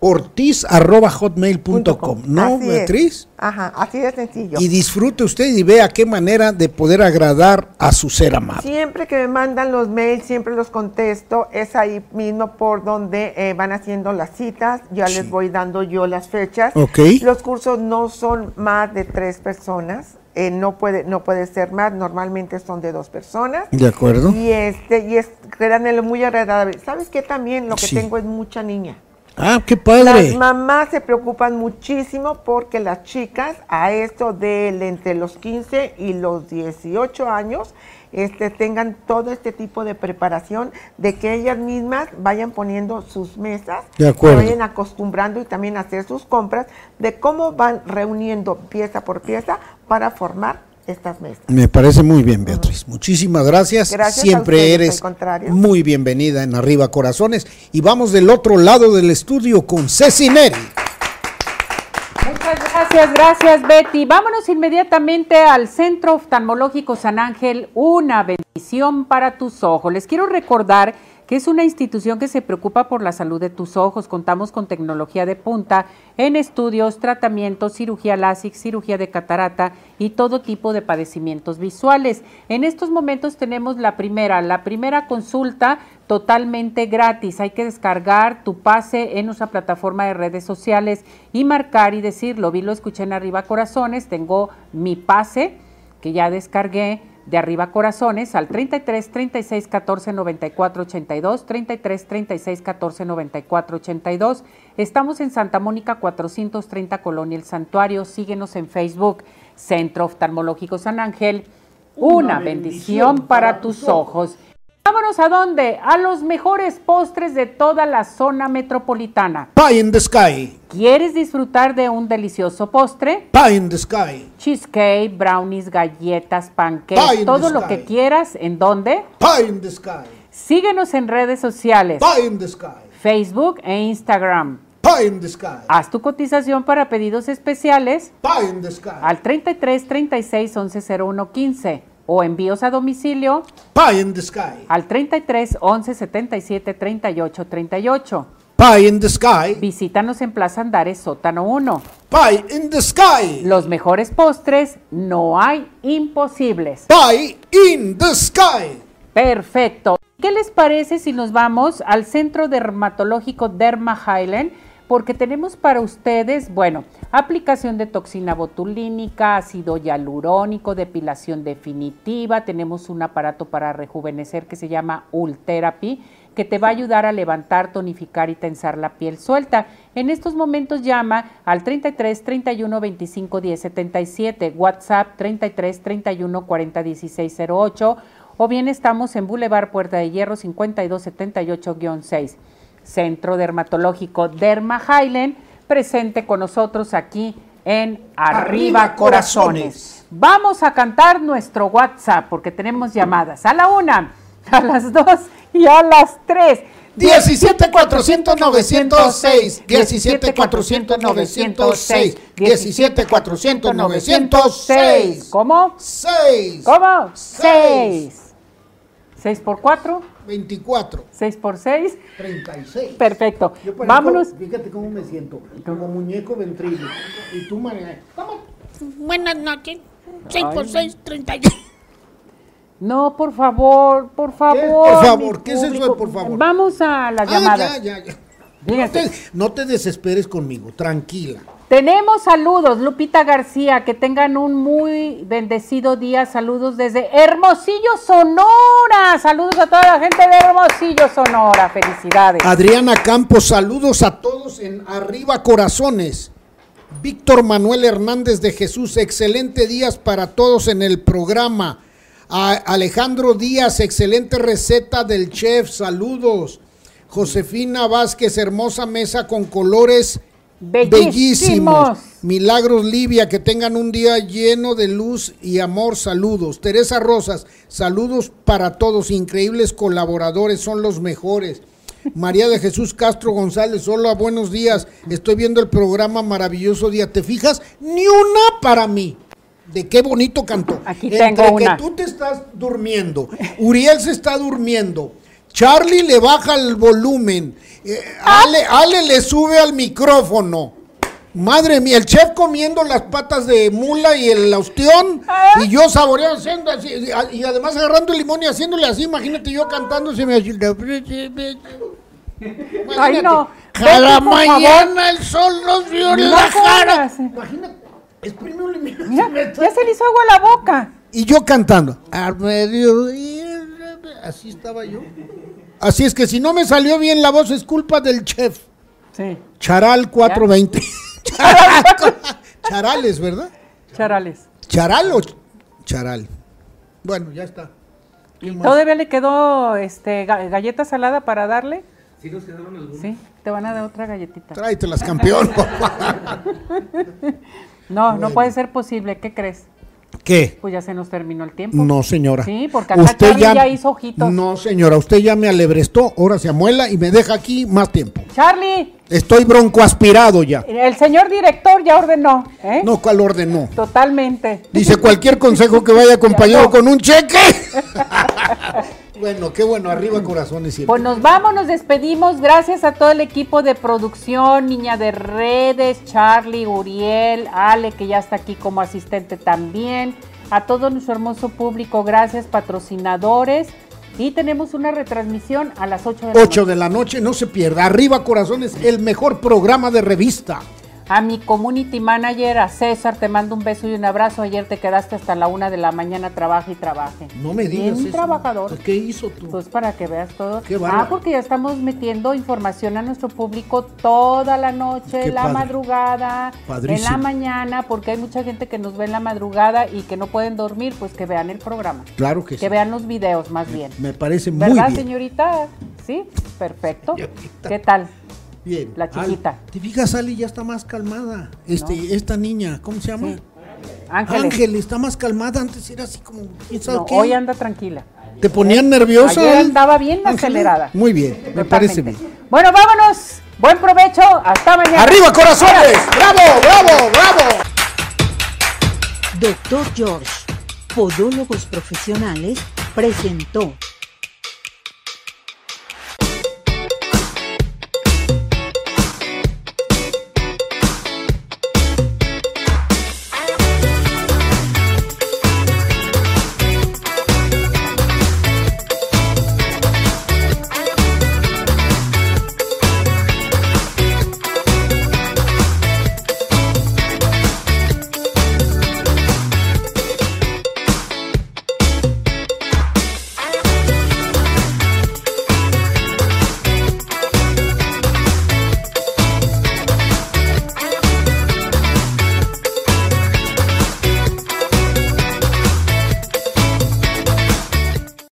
ortiz.hotmail.com, ¿no, Beatriz? Ajá, así de sencillo. Y disfrute usted y vea qué manera de poder agradar a su ser amado. Siempre que me mandan los mails, siempre los contesto. Es ahí mismo por donde eh, van haciendo las citas. Ya les voy dando yo las fechas. Ok. Los cursos no son más de tres personas. Eh, no puede no puede ser más, normalmente son de dos personas. De acuerdo. Y este y es créanlo muy agradable. ¿Sabes qué también lo que tengo es mucha niña? Ah, qué padre. Las mamás se preocupan muchísimo porque las chicas a esto de entre los 15 y los 18 años este, tengan todo este tipo de preparación, de que ellas mismas vayan poniendo sus mesas, de acuerdo. vayan acostumbrando y también hacer sus compras, de cómo van reuniendo pieza por pieza para formar estas mesas. Me parece muy bien, Beatriz. Muchísimas gracias. Gracias Siempre eres muy bienvenida en Arriba Corazones. Y vamos del otro lado del estudio con Ceci Neri. Muchas gracias, gracias Betty. Vámonos inmediatamente al Centro Oftalmológico San Ángel, una bendición para tus ojos. Les quiero recordar que es una institución que se preocupa por la salud de tus ojos. Contamos con tecnología de punta en estudios, tratamientos, cirugía LASIK, cirugía de catarata y todo tipo de padecimientos visuales. En estos momentos tenemos la primera, la primera consulta totalmente gratis. Hay que descargar tu pase en nuestra plataforma de redes sociales y marcar y decirlo. Vi, lo escuché en arriba corazones, tengo mi pase que ya descargué de Arriba Corazones al 33 36 14 94 82, 33 36 14 94 82. Estamos en Santa Mónica 430 Colonia El Santuario. Síguenos en Facebook, Centro Oftalmológico San Ángel. Una, bendición, para tus ojos. Vámonos a dónde? A los mejores postres de toda la zona metropolitana. Pie in the sky. ¿Quieres disfrutar de un delicioso postre? Pie in the sky. Cheesecake, brownies, galletas, pancakes, todo lo que quieras. ¿En dónde? Pie in the sky. Síguenos en redes sociales. Pie in the sky. Facebook e Instagram. Pie in the sky. Haz tu cotización para pedidos especiales. Pie in the sky. Al 33 36 11 01 15 o envíos a domicilio Pie in the Sky al 33 11 77 38 38. Pie in the Sky. Visítanos en Plaza Andares, sótano 1. Pie in the Sky. Los mejores postres, no hay imposibles. Pie in the Sky. Perfecto. ¿Qué les parece si nos vamos al Centro Dermatológico Derma Highland? Porque tenemos para ustedes, bueno, aplicación de toxina botulínica, ácido hialurónico, depilación definitiva, tenemos un aparato para rejuvenecer que se llama Ultherapy, que te va a ayudar a levantar, tonificar y tensar la piel suelta. En estos momentos llama al 33 31 25 10 77, WhatsApp 33 31 40 16 08 o bien estamos en Boulevard Puerta de Hierro 5278-6. Centro Dermatológico Derma Highland, presente con nosotros aquí en Arriba, Corazones. Vamos a cantar nuestro WhatsApp porque tenemos llamadas a la una, a las dos y a las tres. 17 400 906 17 400 906 17 400 906 ¿Cómo? 6 ¿Cómo? 6 6 por 4 24 6 por 6 36 Perfecto. Yo parezco- Vámonos. Fíjate cómo me siento, como muñeco ventríloco. Y tú, María, ¿cómo? Buenas noches. 6 Ay. por 6, 31. No, por favor, por favor. por favor? ¿Qué es eso por favor? Vamos a las Ah, llamadas. ya, ya, ya. No te, no te desesperes conmigo, tranquila. Tenemos saludos, Lupita García, que tengan un muy bendecido día. Saludos desde Hermosillo, Sonora. Saludos a toda la gente de Hermosillo, Sonora. Felicidades. Adriana Campos, saludos a todos en Arriba Corazones. Víctor Manuel Hernández de Jesús, excelente días para todos en el programa. Alejandro Díaz, excelente receta del chef, saludos. Josefina Vázquez, hermosa mesa con colores Bellísimos. bellísimos. Milagros Livia, que tengan un día lleno de luz y amor, saludos. Teresa Rosas, saludos para todos, increíbles colaboradores, son los mejores. María de Jesús Castro González, hola, buenos días. Estoy viendo el programa Maravilloso Día. ¿Te fijas? Ni una para mí. De qué bonito cantó. Aquí Entre tengo que una. tú te estás durmiendo, Uriel se está durmiendo, Charlie le baja el volumen, eh, Ale, Ale le sube al micrófono. Madre mía, el chef comiendo las patas de mula y el ostión y yo saboreando haciendo así, y además agarrando el limón y haciéndole así, imagínate yo cantando se me Ay, no. Cada mañana el sol nos No la cara. Imagínate. Mira, ya se le hizo agua a la boca. Y yo cantando. Al mediodía, Así estaba yo. Así es que si no me salió bien la voz es culpa del chef. Sí. Charal 420. Charales, ¿verdad? Charales. Charal o charal. Bueno, ya está. ¿Todavía le quedó este ga- galleta salada para darle? Sí, nos quedaron algunos. Sí, te van a dar otra galletita. Tráetelas, campeón. No, no puede ser posible. ¿Qué crees? ¿Qué? Pues ya se nos terminó el tiempo. No, señora. Sí, porque acá Charlie ya, hizo ojitos. No, señora, usted ya me alebrestó, ahora se amuela y me deja aquí más tiempo. Charlie, Estoy broncoaspirado ya. el señor director ya ordenó, ¿eh? No, ¿cuál ordenó? Totalmente. Dice cualquier consejo que vaya acompañado con un cheque. bueno, qué bueno, arriba corazones siempre. Pues nos vamos, nos despedimos. Gracias a todo el equipo de producción, Niña de Redes, Charlie, Uriel, Ale, que ya está aquí como asistente también. A todo nuestro hermoso público, gracias, patrocinadores. Y tenemos una retransmisión a las 8 de la 8 noche. de la noche, no se pierda. Arriba corazones, el mejor programa de revista. A mi community manager, a César, te mando un beso y un abrazo. Ayer te quedaste hasta la una de la mañana, trabaje y trabaje. No me digas Bien eso. trabajador. ¿Qué hizo tú? Pues para que veas todo. Qué ah, porque ya estamos metiendo información a nuestro público toda la noche, Qué la padre. madrugada, Padrísimo. en la mañana, porque hay mucha gente que nos ve en la madrugada y que no pueden dormir, pues que vean el programa. Claro que, Que sí. vean los videos más bien. Me parece muy ¿Verdad, bien. señorita? Sí, perfecto. ¿Qué tal? Bien. La chiquita. Al- ¿Te fijas, Ali ya está más calmada? Este, Esta niña, ¿cómo se llama? Ángeles. Ángel, está más calmada. Antes era así como, ¿quién sabe No, qué? hoy anda tranquila. ¿Te ponían nerviosa? Ayer andaba bien acelerada. Muy bien, me parece bien. Bueno, vámonos. Buen provecho. Hasta mañana. ¡Arriba, corazones! ¡Bravo, bravo, bravo! Doctor George, Podólogos Profesionales, presentó